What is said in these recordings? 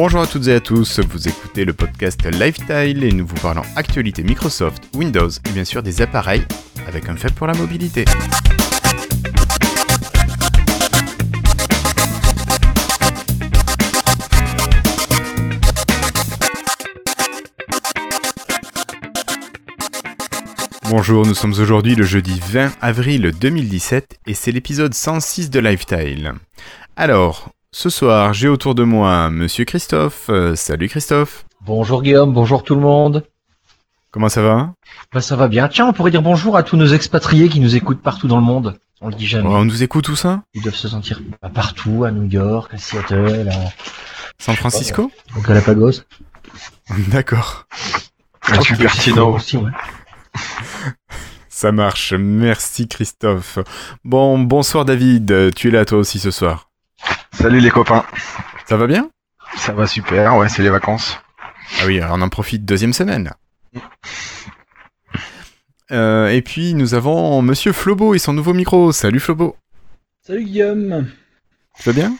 Bonjour à toutes et à tous, vous écoutez le podcast Lifestyle et nous vous parlons actualité Microsoft, Windows et bien sûr des appareils avec un fait pour la mobilité. Bonjour, nous sommes aujourd'hui le jeudi 20 avril 2017 et c'est l'épisode 106 de Lifestyle. Alors, ce soir, j'ai autour de moi Monsieur Christophe. Euh, salut Christophe. Bonjour Guillaume, bonjour tout le monde. Comment ça va? Bah ça va bien. Tiens, on pourrait dire bonjour à tous nos expatriés qui nous écoutent partout dans le monde. On le dit jamais. On nous écoute où ça Ils doivent se sentir bah, partout, à New York, à Seattle, à San Francisco? Au Galapagos. D'accord. À Cupertino. aussi, ouais. Ça marche. Merci Christophe. Bon, bonsoir David. Tu es là toi aussi ce soir? Salut les copains. Ça va bien? Ça va super, ouais, c'est les vacances. Ah oui, alors on en profite deuxième semaine. Euh, et puis nous avons Monsieur Flobo et son nouveau micro. Salut Flobo. Salut Guillaume. Tu vas bien?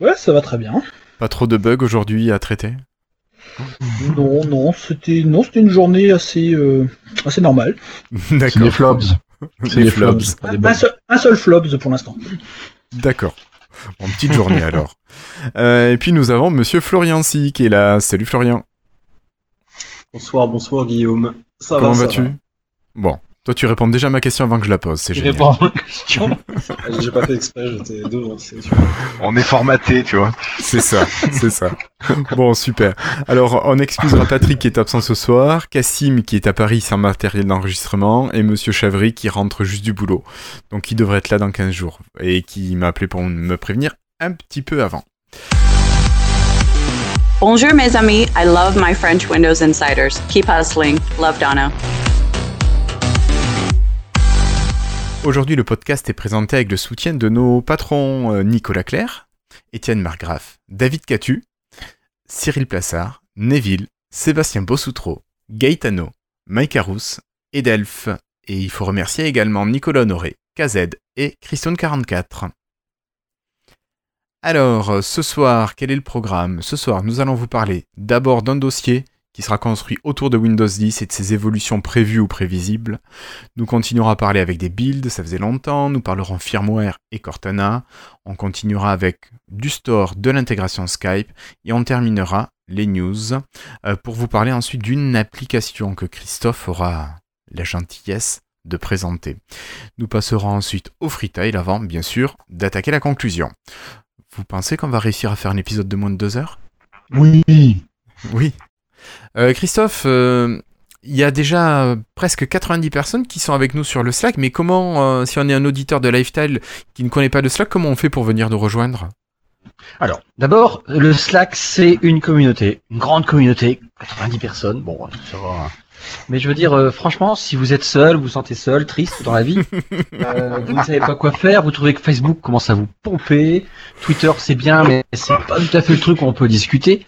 Ouais, ça va très bien. Pas trop de bugs aujourd'hui à traiter? Non, non, c'était non, c'était une journée assez euh, assez normale. C'est D'accord. les flops. C'est Les les flops. flops. Un, seul, un seul flops pour l'instant. D'accord. Bon, petite journée alors. Euh, et puis nous avons Monsieur Florian Si qui est là. Salut Florian. Bonsoir, bonsoir Guillaume. Ça Comment va, vas-tu? Bon, toi tu réponds déjà à ma question avant que je la pose, c'est Je génial. réponds à la question. J'ai pas fait exprès, j'étais devant. On est formaté, tu vois. C'est ça, c'est ça. Bon, super. Alors, on excusera Patrick qui est absent ce soir, Cassim qui est à Paris sans matériel d'enregistrement, et Monsieur Chavry qui rentre juste du boulot. Donc, il devrait être là dans 15 jours, et qui m'a appelé pour me prévenir un petit peu avant. Bonjour mes amis, I love my French Windows Insiders. Keep hustling. Love Donna. Aujourd'hui, le podcast est présenté avec le soutien de nos patrons euh, Nicolas Claire, Étienne Margraff, David Catu, Cyril Plassard, Neville, Sébastien Bossoutreau, Gaetano, Mike Arous, Edelf, et il faut remercier également Nicolas Honoré, KZ et Christian44. Alors, euh, ce soir, quel est le programme? Ce soir, nous allons vous parler d'abord d'un dossier qui sera construit autour de Windows 10 et de ses évolutions prévues ou prévisibles. Nous continuerons à parler avec des builds, ça faisait longtemps. Nous parlerons firmware et Cortana. On continuera avec du store, de l'intégration Skype. Et on terminera les news euh, pour vous parler ensuite d'une application que Christophe aura la gentillesse de présenter. Nous passerons ensuite au freetail avant, bien sûr, d'attaquer la conclusion. Vous pensez qu'on va réussir à faire un épisode de moins de deux heures? Oui. Oui. Euh, Christophe, euh, il y a déjà presque 90 personnes qui sont avec nous sur le Slack, mais comment, euh, si on est un auditeur de Lifestyle qui ne connaît pas le Slack, comment on fait pour venir nous rejoindre? Alors, d'abord, le Slack, c'est une communauté, une grande communauté, 90 personnes. Bon, ça va. hein. Mais je veux dire, euh, franchement, si vous êtes seul, vous vous sentez seul, triste dans la vie, euh, vous ne savez pas quoi faire, vous trouvez que Facebook commence à vous pomper, Twitter c'est bien, mais c'est pas tout à fait le truc où on peut discuter.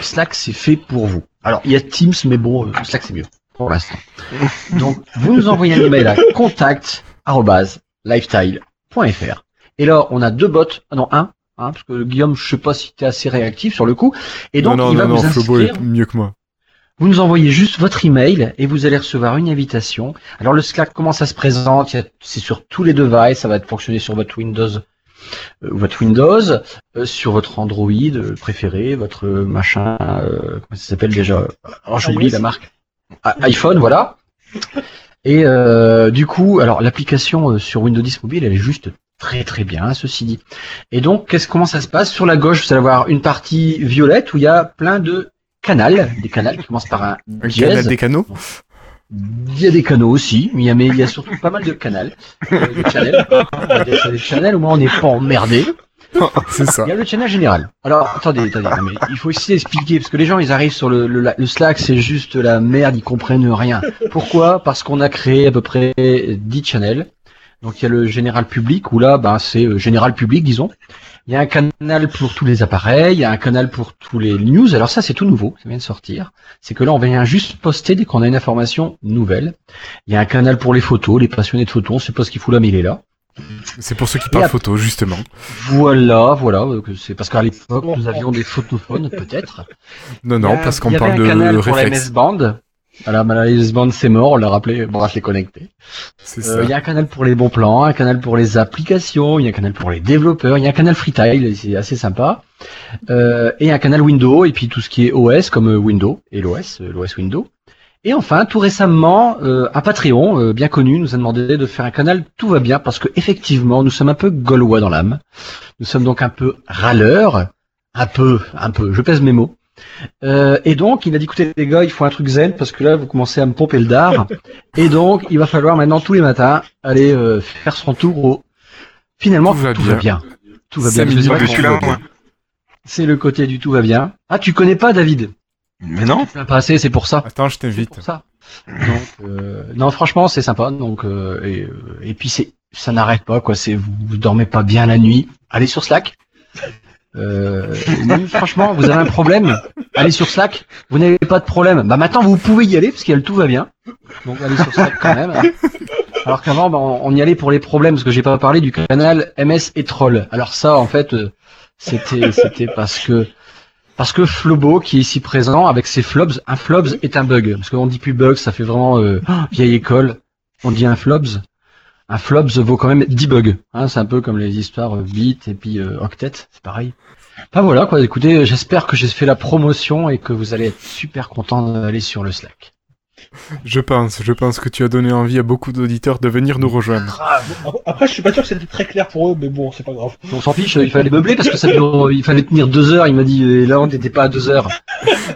Slack c'est fait pour vous. Alors, il y a Teams, mais bon, euh, Slack c'est mieux pour l'instant. Donc, vous nous envoyez un email à contact@lifestyle.fr. Et là, on a deux bots, ah non un, hein, parce que Guillaume, je sais pas si tu es assez réactif sur le coup. Et donc, Non, non, il va non, vous non, inscrire. est mieux que moi. Vous nous envoyez juste votre email et vous allez recevoir une invitation. Alors le Slack, comment ça se présente? C'est sur tous les devices, ça va être fonctionner sur votre Windows, euh, votre Windows, euh, sur votre Android euh, préféré, votre euh, machin, euh, comment ça s'appelle déjà? Alors j'oublie iOS. la marque. Ah, iPhone, voilà. Et euh, du coup, alors l'application euh, sur Windows 10 mobile, elle est juste très très bien, ceci dit. Et donc, qu'est-ce comment ça se passe? Sur la gauche, vous allez avoir une partie violette où il y a plein de canals, des canals qui commencent par un Un dièse. canal des canaux Il y a des canaux aussi, mais il y a, surtout pas mal de canals. Euh, des channels. Des channels, au moins on n'est pas emmerdé. C'est ça. Il y a le channel général. Alors, attendez, attendez, mais il faut aussi expliquer, parce que les gens, ils arrivent sur le, le, le Slack, c'est juste la merde, ils comprennent rien. Pourquoi? Parce qu'on a créé à peu près 10 channels. Donc, il y a le général public, où là, ben, c'est euh, général public, disons. Il y a un canal pour tous les appareils, il y a un canal pour tous les news. Alors ça, c'est tout nouveau, ça vient de sortir. C'est que là, on vient juste poster dès qu'on a une information nouvelle. Il y a un canal pour les photos, les passionnés de photos, on sait pas ce qu'il fout là, mais il est là. C'est pour ceux qui parlent photo, justement. Voilà, voilà. euh, C'est parce qu'à l'époque, nous avions des photophones, peut-être. Non, non, parce il qu'on y avait parle un de canal pour la réflexe. MS Band. Voilà, Band c'est mort, on l'a rappelé, bon, je l'ai connecté. Euh. Il y a un canal pour les bons plans, un canal pour les applications, il y a un canal pour les développeurs, il y a un canal Freetile, c'est assez sympa. Euh, et un canal Windows, et puis tout ce qui est OS comme euh, Windows, et l'OS, euh, l'OS Windows. Et enfin, tout récemment, euh, un Patreon euh, bien connu nous a demandé de faire un canal Tout va bien, parce que effectivement, nous sommes un peu gaulois dans l'âme. Nous sommes donc un peu râleurs, un peu, un peu, je pèse mes mots. Euh, et donc, il a dit, écoutez les gars, il faut un truc zen, parce que là, vous commencez à me pomper le dard. et donc, il va falloir maintenant, tous les matins, aller euh, faire son tour au... Finalement, Tout va tout bien. va bien. Tout va bien. C'est le côté du tout va bien. Ah, tu connais pas David? Mais non. Tu l'as pas assez, c'est pour ça. Attends, je C'est t'invite. pour ça. Donc, euh, non, franchement, c'est sympa. Donc, euh, et, et puis c'est, ça n'arrête pas quoi. C'est vous, vous dormez pas bien la nuit. Allez sur Slack. Euh, franchement, vous avez un problème. Allez sur Slack. Vous n'avez pas de problème. Bah maintenant, vous pouvez y aller parce le tout va bien. Donc allez sur Slack quand même. Alors qu'avant, bah, on, y allait pour les problèmes parce que j'ai pas parlé du canal MS et Troll. Alors ça, en fait, euh, c'était, c'était parce que parce que Flobo, qui est ici présent, avec ses flobs, un flobs est un bug. Parce qu'on dit plus bug, ça fait vraiment euh, vieille école. On dit un flobs. Un flobs vaut quand même 10 bugs. Hein, c'est un peu comme les histoires euh, bit et puis euh, octet, c'est pareil. Enfin voilà quoi, écoutez, j'espère que j'ai fait la promotion et que vous allez être super content d'aller sur le Slack. Je pense, je pense que tu as donné envie à beaucoup d'auditeurs de venir nous rejoindre. Ah, bon, Après, je suis pas sûr que c'était très clair pour eux, mais bon, c'est pas grave. On s'en fiche, il fallait meubler parce que ça il fallait tenir deux heures, il m'a dit, et là on n'était pas à deux heures.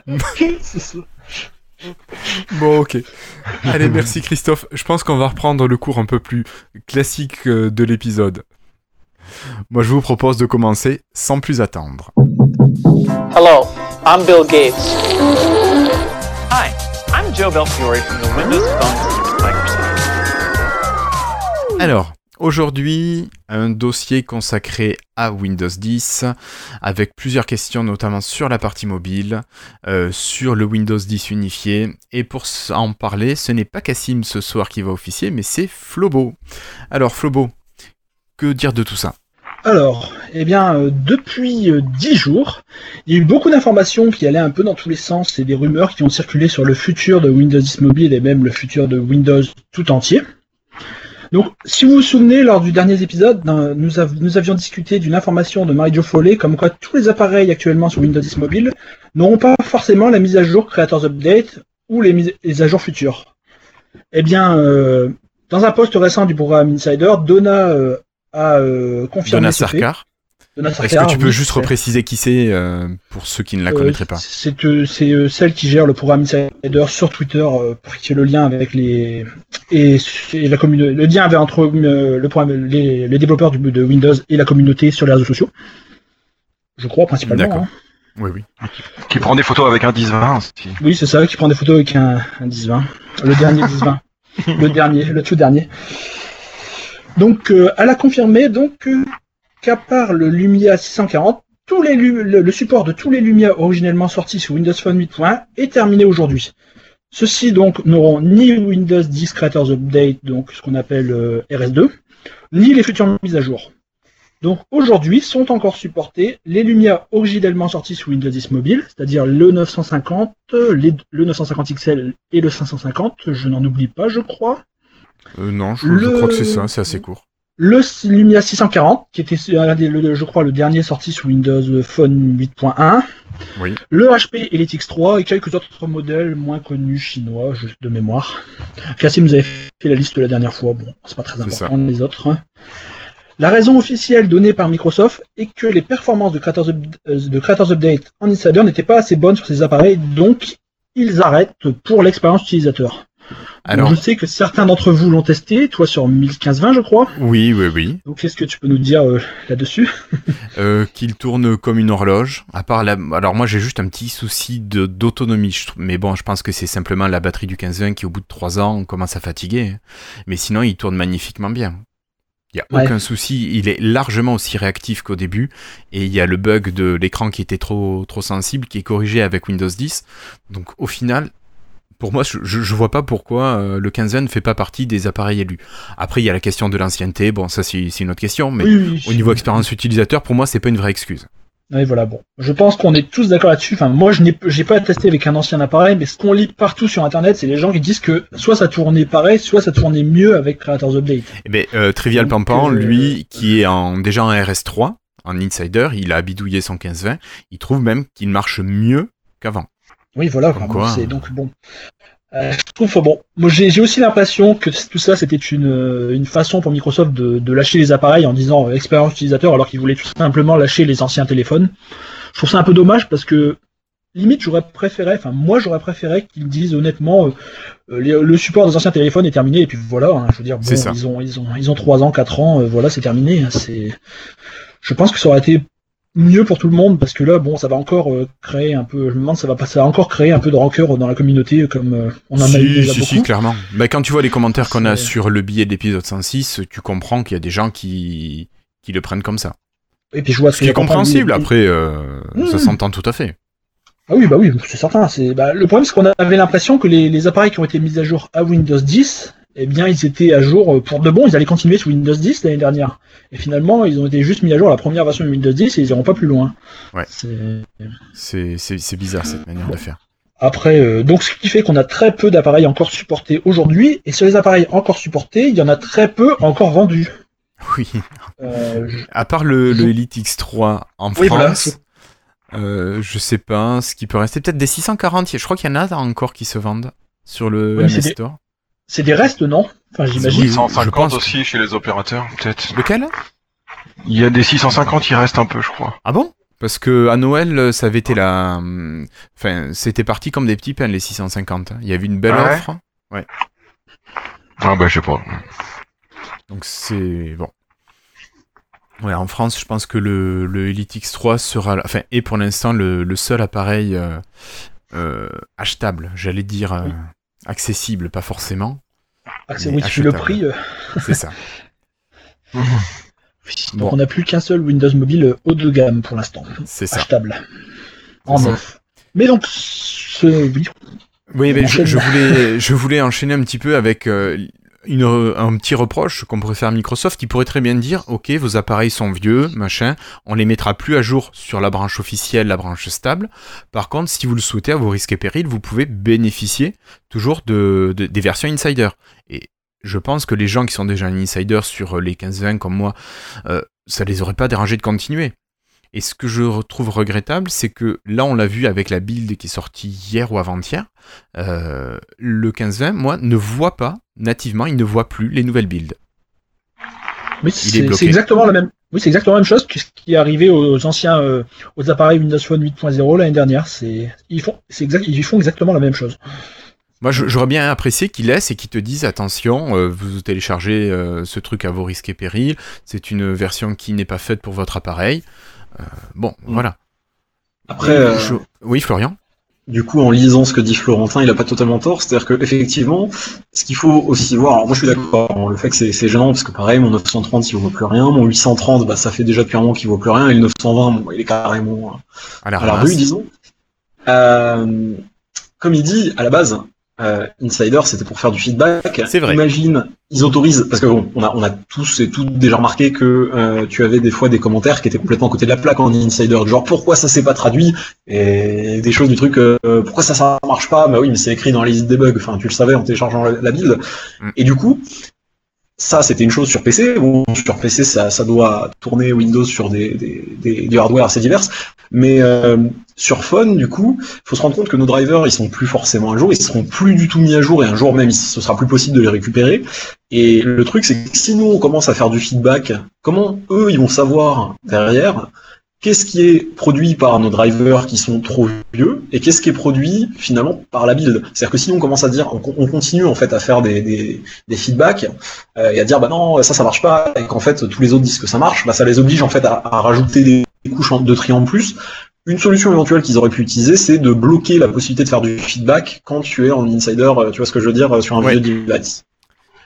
C'est ça. Bon, ok. Allez, merci Christophe. Je pense qu'on va reprendre le cours un peu plus classique euh, de l'épisode. Moi, je vous propose de commencer sans plus attendre. Hello, I'm Bill Gates. Hi, I'm Joe Belfiore from the Windows Phone Microsoft. Alors, aujourd'hui, un dossier consacré à Windows 10, avec plusieurs questions, notamment sur la partie mobile, euh, sur le Windows 10 unifié. Et pour en parler, ce n'est pas Cassim ce soir qui va officier, mais c'est Flobo. Alors, Flobo, que dire de tout ça? Alors, eh bien, euh, depuis euh, 10 jours, il y a eu beaucoup d'informations qui allaient un peu dans tous les sens et des rumeurs qui ont circulé sur le futur de Windows 10 Mobile et même le futur de Windows tout entier. Donc, si vous vous souvenez, lors du dernier épisode, nous, av- nous avions discuté d'une information de Marie-Jo Follet comme quoi tous les appareils actuellement sur Windows 10 Mobile n'auront pas forcément la mise à jour Creators Update ou les mises les à jour futures. Eh bien, euh, dans un post récent du programme Insider, Donna euh, a euh, confirmé Donna. Sarkar Est-ce que tu peux oui, juste repréciser qui c'est euh, pour ceux qui ne la euh, connaîtraient pas? C'est euh, c'est, celle qui gère le programme Insider sur Twitter euh, pour qu'il y ait le lien avec les et, et la communauté. Le lien entre euh, le programme, les, les développeurs du, de Windows et la communauté sur les réseaux sociaux. Je crois principalement. D'accord. hein. Oui, oui. Qui prend des photos avec un 10-20 aussi. Oui, c'est ça, qui prend des photos avec un, un 10-20. Le dernier 10-20. le dernier, le tout dernier. Donc, euh, elle a confirmé donc euh, qu'à part le Lumia 640, tous les lu- le, le support de tous les Lumia originellement sortis sous Windows Phone 8.1 est terminé aujourd'hui. Ceux-ci donc n'auront ni Windows 10 Creators Update, donc ce qu'on appelle euh, RS2, ni les futures mises à jour. Donc aujourd'hui sont encore supportés les Lumia originellement sortis sous Windows 10 Mobile, c'est-à-dire le 950, les- le 950 XL et le 550, je n'en oublie pas je crois. Euh, non, je, crois que c'est ça, c'est assez court. Le Lumia 640, qui était le- je crois le dernier sorti sous Windows Phone 8.1. Oui. Le HP Elite X3 et quelques autres modèles moins connus chinois, juste de mémoire. Cassim nous avait fait la liste la dernière fois, bon, c'est pas très important les autres. La raison officielle donnée par Microsoft est que les performances de Creators, euh, de Creators Update en Insider n'étaient pas assez bonnes sur ces appareils, donc ils arrêtent pour l'expérience utilisateur. Alors, je sais que certains d'entre vous l'ont testé, toi sur 1520 je crois. oui, oui, oui. Donc qu'est-ce que tu peux nous dire euh, là-dessus Euh, qu'il tourne comme une horloge. À part la... Alors moi j'ai juste un petit souci d'autonomie, je mais bon, je pense que c'est simplement la batterie du 1520 qui au bout de 3 ans commence à fatiguer. Mais sinon il tourne magnifiquement bien. Il n'y a Ouais. aucun souci, il est largement aussi réactif qu'au début, et il y a le bug de l'écran qui était trop, trop sensible, qui est corrigé avec Windows 10. Donc au final, pour moi, je, je vois pas pourquoi euh, le 15 ne fait pas partie des appareils élus. Après, il y a la question de l'ancienneté. Bon, ça, c'est une autre question. Mais Oui, oui, au niveau expérience utilisateur, pour moi, c'est pas une vraie excuse. Oui, voilà, bon. Je pense qu'on est tous d'accord là-dessus. Enfin, moi, je n'ai pas testé avec un ancien appareil, mais ce qu'on lit partout sur Internet, c'est les gens qui disent que soit ça tournait pareil, soit ça tournait mieux avec Creators Update. Eh ben, euh, Trivial Donc, Pampan, euh, lui, qui est en, déjà en RS3, en Insider, il a bidouillé son 15-20, il trouve même qu'il marche mieux qu'avant. Oui, voilà. C'est donc bon. Euh, je trouve bon. Moi, j'ai j'ai aussi l'impression que tout ça, c'était une, euh, une façon pour Microsoft de, de lâcher les appareils en disant euh, expérience utilisateur, alors qu'ils voulaient tout simplement lâcher les anciens téléphones. Je trouve ça un peu dommage parce que limite, j'aurais préféré, enfin moi, j'aurais préféré qu'ils disent honnêtement, euh, les- le support des anciens téléphones est terminé et puis voilà. hein, je veux dire, bon, ils ont ils ont ils ont trois ans, quatre ans, euh, voilà, c'est terminé. hein, c'est. Je pense que ça aurait été mieux pour tout le monde parce que là bon ça va encore euh, créer un peu je me demande ça va pas ça va encore créer un peu de rancœur dans la communauté comme euh, on en si, a eu déjà si, beaucoup si, clairement. Mais quand tu vois les commentaires qu'on a sur le billet de l'épisode 106, tu comprends qu'il y a des gens qui, qui le prennent comme ça. et puis je vois Ce qui est compréhensible, après, euh, ça Mmh. s'entend tout à fait. ah oui bah oui c'est certain c'est bah, le problème c'est qu'on avait l'impression que les, les appareils qui ont été mis à jour à Windows 10 eh bien ils étaient à jour euh, pour de bon ils allaient continuer sous Windows 10 l'année dernière et finalement ils ont été juste mis à jour la première version de Windows 10 et ils iront pas plus loin Ouais. C'est- bizarre cette manière de faire. Après, euh, donc ce qui fait qu'on a très peu d'appareils encore supportés aujourd'hui, et sur les appareils encore supportés, il y en a très peu encore vendus. Oui. Euh, je- À part le, le Elite X3 en Oui, voilà, France, euh, je sais pas ce qui peut rester. Peut-être des 640. Je crois qu'il y en a encore qui se vendent sur le Oui, mais c'est MS des- Store. C'est des restes, non? Enfin, j'imagine. Oui, je 650 pense. aussi chez les opérateurs, peut-être. Lequel? Il y a des 650, il reste un peu, je crois. Ah bon? Parce que à Noël, ça avait été la. Enfin, c'était parti comme des petits pains, les 650. Il y avait une belle Ah ouais? offre. Ah bah je sais pas. Donc c'est. Bon. Ouais, en France, je pense que le, le Elite X3 sera. Enfin, est pour l'instant le, le seul appareil euh, euh, achetable, j'allais dire. euh, Oui. Accessible, pas forcément. Ah, oui, tu le prix. euh, C'est ça. donc Bon. on n'a plus qu'un seul Windows Mobile euh, haut de gamme pour l'instant, C'est ça. achetable. En neuf. Mais donc, ce... oui, Oui, mais je voulais, je voulais enchaîner un petit peu avec euh, une, un petit reproche qu'on pourrait faire à Microsoft. Ils pourraient très bien dire, ok, vos appareils sont vieux, machin, on les mettra plus à jour sur la branche officielle, la branche stable. Par contre, si vous le souhaitez, à vos risques et périls, vous pouvez bénéficier toujours de, de- des versions Insider. Et je pense que les gens qui sont déjà un Insider sur les 15-20 comme moi, euh, ça les aurait pas dérangé de continuer. Et ce que je retrouve regrettable, c'est que là, on l'a vu avec la build qui est sortie hier ou avant-hier, euh, le 15-20, moi, ne voit pas, nativement, il ne voit plus les nouvelles builds. est c'est exactement la même. Oui, c'est exactement la même chose que ce qui est arrivé aux anciens, euh, aux appareils Windows Phone 8.0 l'année dernière. C'est ils font, exact, ils font exactement la même chose. Moi, j'aurais bien apprécié qu'ils laissent et qu'ils te disent attention, euh, vous téléchargez euh, ce truc à vos risques et périls, c'est une version qui n'est pas faite pour votre appareil. Euh, bon, voilà. Après, euh, Je- Oui, Florian du coup, en lisant ce que dit Florentin, il a pas totalement tort. C'est-à-dire que effectivement, ce qu'il faut aussi voir, alors moi je suis d'accord, hein, le fait que c'est c'est gênant parce que pareil, mon 930 il vaut plus rien, mon 830 bah ça fait déjà depuis un moment qu'il vaut plus rien, et le 920 bon, il est carrément euh, à la à la rue, disons. Euh, comme il dit, à la base, euh, Insider, c'était pour faire du feedback. C'est vrai. Imagine, ils autorisent, parce que bon, on a, on a tous et toutes déjà remarqué que euh, tu avais des fois des commentaires qui étaient complètement à côté de la plaque en Insider, genre pourquoi ça s'est pas traduit, et des choses du truc, euh, pourquoi ça ça marche pas, bah oui, mais c'est écrit dans les debug, enfin tu le savais en téléchargeant la, la build. Mm. Et du coup, ça c'était une chose sur PC, bon, sur PC ça, ça doit tourner Windows sur des, des, des, du hardware assez divers, mais euh, sur phone, du coup, faut se rendre compte que nos drivers, ils sont plus forcément à jour, ils seront plus du tout mis à jour, et un jour même, ce sera plus possible de les récupérer. Et le truc, c'est que si nous, on commence à faire du feedback, comment eux, ils vont savoir derrière qu'est-ce qui est produit par nos drivers qui sont trop vieux, et qu'est-ce qui est produit finalement par la build? C'est-à-dire que si on commence à dire, on, on continue en fait à faire des, des, des feedbacks, euh, et à dire, bah non, ça, ça marche pas, et qu'en fait, tous les autres disent que ça marche, bah ça les oblige en fait à, à rajouter des couches de tri en plus, une solution éventuelle qu'ils auraient pu utiliser, c'est de bloquer la possibilité de faire du feedback quand tu es en insider, euh, tu vois ce que je veux dire, euh, sur un Ouais. vieux device.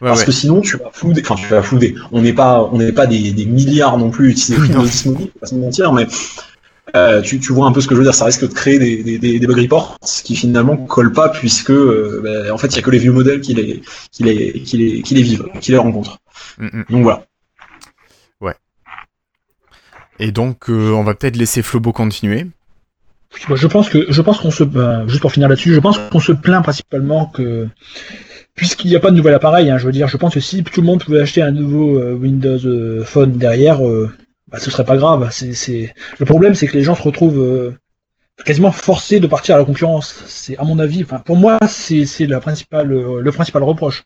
Ouais, Parce ouais. que sinon, tu vas flouder, enfin, tu vas flouder. On n'est pas, on n'est pas des, des milliards non plus utilisés Oui, Windows non. 10 mobile, faut pas se mentir, mais euh, tu, tu vois un peu ce que je veux dire. Ça risque de créer des, des, des, des bug reports qui finalement collent pas puisque euh, ben, en fait il y a que les vieux modèles qui les qui les qui les qui les vivent, qui les rencontrent. Mm, mm. Donc voilà. Et donc, euh, on va peut-être laisser Flobo continuer. Je pense que je pense qu'on se bah, juste pour finir là-dessus, je pense qu'on se plaint principalement que puisqu'il n'y a pas de nouvel appareil, hein, je veux dire, je pense que si tout le monde pouvait acheter un nouveau euh, Windows euh, Phone derrière, euh, bah, ce serait pas grave. Le problème, c'est que les gens se retrouvent euh, quasiment forcés de partir à la concurrence. C'est à mon avis, pour moi, c'est, la principale, le principal reproche.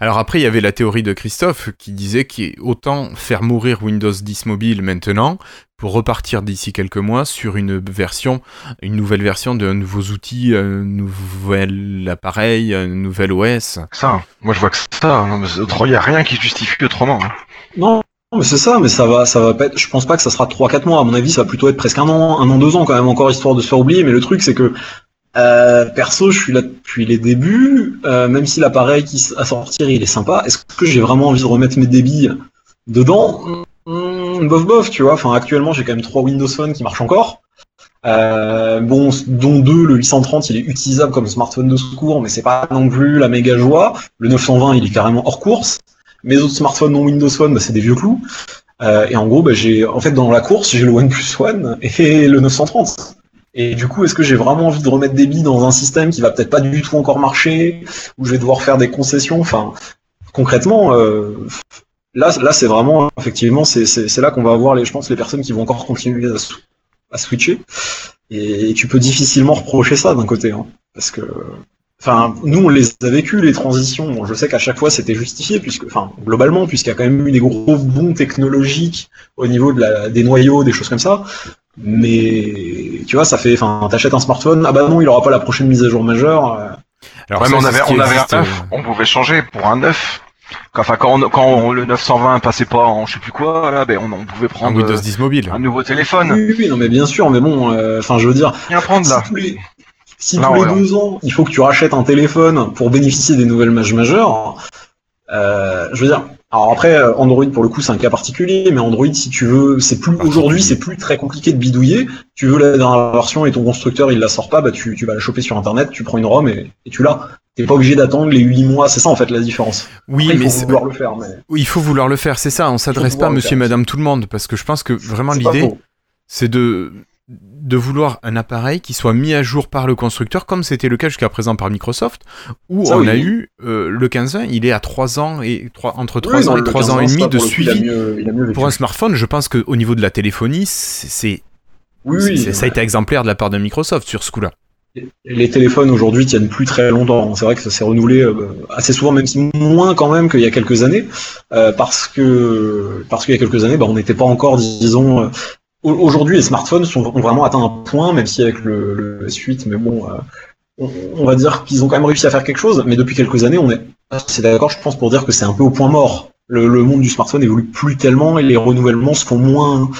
Alors après, il y avait la théorie de Christophe qui disait qu'autant faire mourir Windows 10 mobile maintenant pour repartir d'ici quelques mois sur une version, une nouvelle version de nouveaux outils, un nouvel appareil, un nouvel OS. Ça, moi je vois que ça. hein, Il y a rien qui justifie autrement. hein. Non, mais c'est ça, mais ça va, ça va pas être, je pense pas que ça sera 3-4 mois. À mon avis, ça va plutôt être presque un an, un an, deux ans quand même encore histoire de se faire oublier. Mais le truc, c'est que, euh, perso, je suis là depuis les débuts, euh, même si l'appareil qui à sortir, il est sympa. Est-ce que j'ai vraiment envie de remettre mes débits dedans? Bof bof, tu vois. Enfin, actuellement, j'ai quand même trois Windows Phone qui marchent encore. Euh, bon, dont deux, le 830, il est utilisable comme smartphone de secours, mais c'est pas non plus la méga joie. Le 920, il est carrément hors course. Mes autres smartphones non Windows Phone, bah, c'est des vieux clous. Euh, et en gros, bah, j'ai, en fait, dans la course, j'ai le OnePlus One et le 930. Et du coup, est-ce que j'ai vraiment envie de remettre des billes dans un système qui va peut-être pas du tout encore marcher, où je vais devoir faire des concessions? Enfin, concrètement, euh, là, là, c'est vraiment, effectivement, c'est, c'est, c'est là qu'on va avoir les, je pense, les personnes qui vont encore continuer à, à switcher. Et, tu peux difficilement reprocher ça d'un côté, hein, parce que, enfin, nous, on les a vécu les transitions. Bon, je sais qu'à chaque fois, c'était justifié, puisque, enfin, globalement, puisqu'il y a quand même eu des gros bons technologiques au niveau de la, des noyaux, des choses comme ça. Mais tu vois, ça fait, enfin, t'achètes un smartphone, ah bah non, il aura pas la prochaine mise à jour majeure. euh, Alors Ouais, ça, mais on avait, on avait existe, un euh, 9, on pouvait changer pour un 9. Enfin, quand, on- quand on- le 920 passait pas en je sais plus quoi, là, ben, on, on pouvait un prendre Windows euh, 10 mobile. un nouveau téléphone. Oui, oui, non, mais bien sûr, mais bon, euh, enfin, je veux dire, Rien prendre là. si tous les, si Non, tous les ouais, deux ans, il faut que tu rachètes un téléphone pour bénéficier des nouvelles mages majeures, euh, je veux dire, alors après, euh, Android, pour le coup, c'est un cas particulier, mais Android, si tu veux, c'est plus, aujourd'hui, c'est plus très compliqué de bidouiller. Tu veux la dernière version et ton constructeur, il la sort pas, bah, tu, tu vas la choper sur Internet, tu prends une ROM et, et tu l'as. T'es pas obligé d'attendre les 8 mois, c'est ça, en fait, la différence. Oui, Après, il mais faut vouloir le faire, mais oui, il faut vouloir le faire, c'est ça. On s'adresse pas à monsieur, faire. madame, tout le monde, parce que je pense que vraiment l'idée, c'est de de vouloir un appareil qui soit mis à jour par le constructeur, comme c'était le cas jusqu'à présent par Microsoft, où Ça, on oui. a eu euh, le 15-20, il est à 3 ans et 3, entre 3 Oui, ans non, et le 3 ans 15 et demi de suivi. mieux- mieux. Pour un smartphone, je pense qu'au niveau de la téléphonie, Oui, c'est- ça a été exemplaire de la part de Microsoft sur ce coup-là. Les téléphones aujourd'hui tiennent plus très longtemps. C'est vrai que ça s'est renouvelé euh, assez souvent, même si moins quand même qu'il y a quelques années, euh, parce que parce qu'il y a quelques années, bah, on n'était pas encore, disons. euh, au- Aujourd'hui, les smartphones sont, ont vraiment atteint un point, même si avec le, le S8, mais bon, euh, on, on va dire qu'ils ont quand même réussi à faire quelque chose. Mais depuis quelques années, on est, c'est d'accord, je pense, pour dire que c'est un peu au point mort. Le, le monde du smartphone évolue plus tellement et les renouvellements se font moins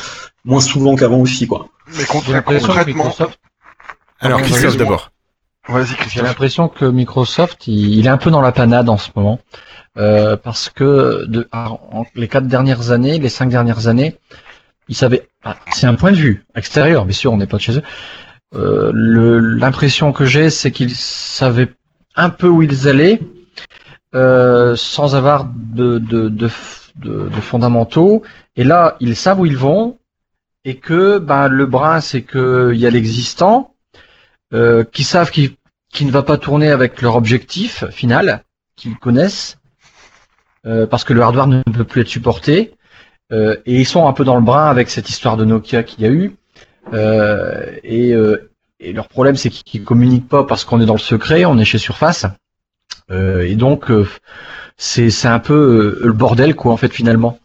moins souvent qu'avant aussi, quoi. Mais concrètement, Alors, Christophe d'abord. vas-y j'ai l'impression que Microsoft, il, il est un peu dans la panade en ce moment, euh, parce que de, en- les quatre dernières années, les cinq dernières années, ils savaient. ah, c'est un point de vue extérieur, bien sûr, on n'est pas de chez eux. Euh, le- L'impression que j'ai, c'est qu'ils savaient un peu où ils allaient, euh, sans avoir de, de, de, de- de fondamentaux. Et là, ils savent où ils vont, et que ben, le brin, c'est qu'il y a l'existant, euh, qui savent qu'ils qui ne va pas tourner avec leur objectif final, qu'ils connaissent, euh, parce que le hardware ne peut plus être supporté. Euh, et ils sont un peu dans le brin avec cette histoire de Nokia qu'il y a eu. Euh, et, euh, et leur problème, c'est qu'ils communiquent pas parce qu'on est dans le secret, on est chez Surface. Euh, et donc, euh, c'est c'est un peu euh, le bordel, quoi, en fait, finalement.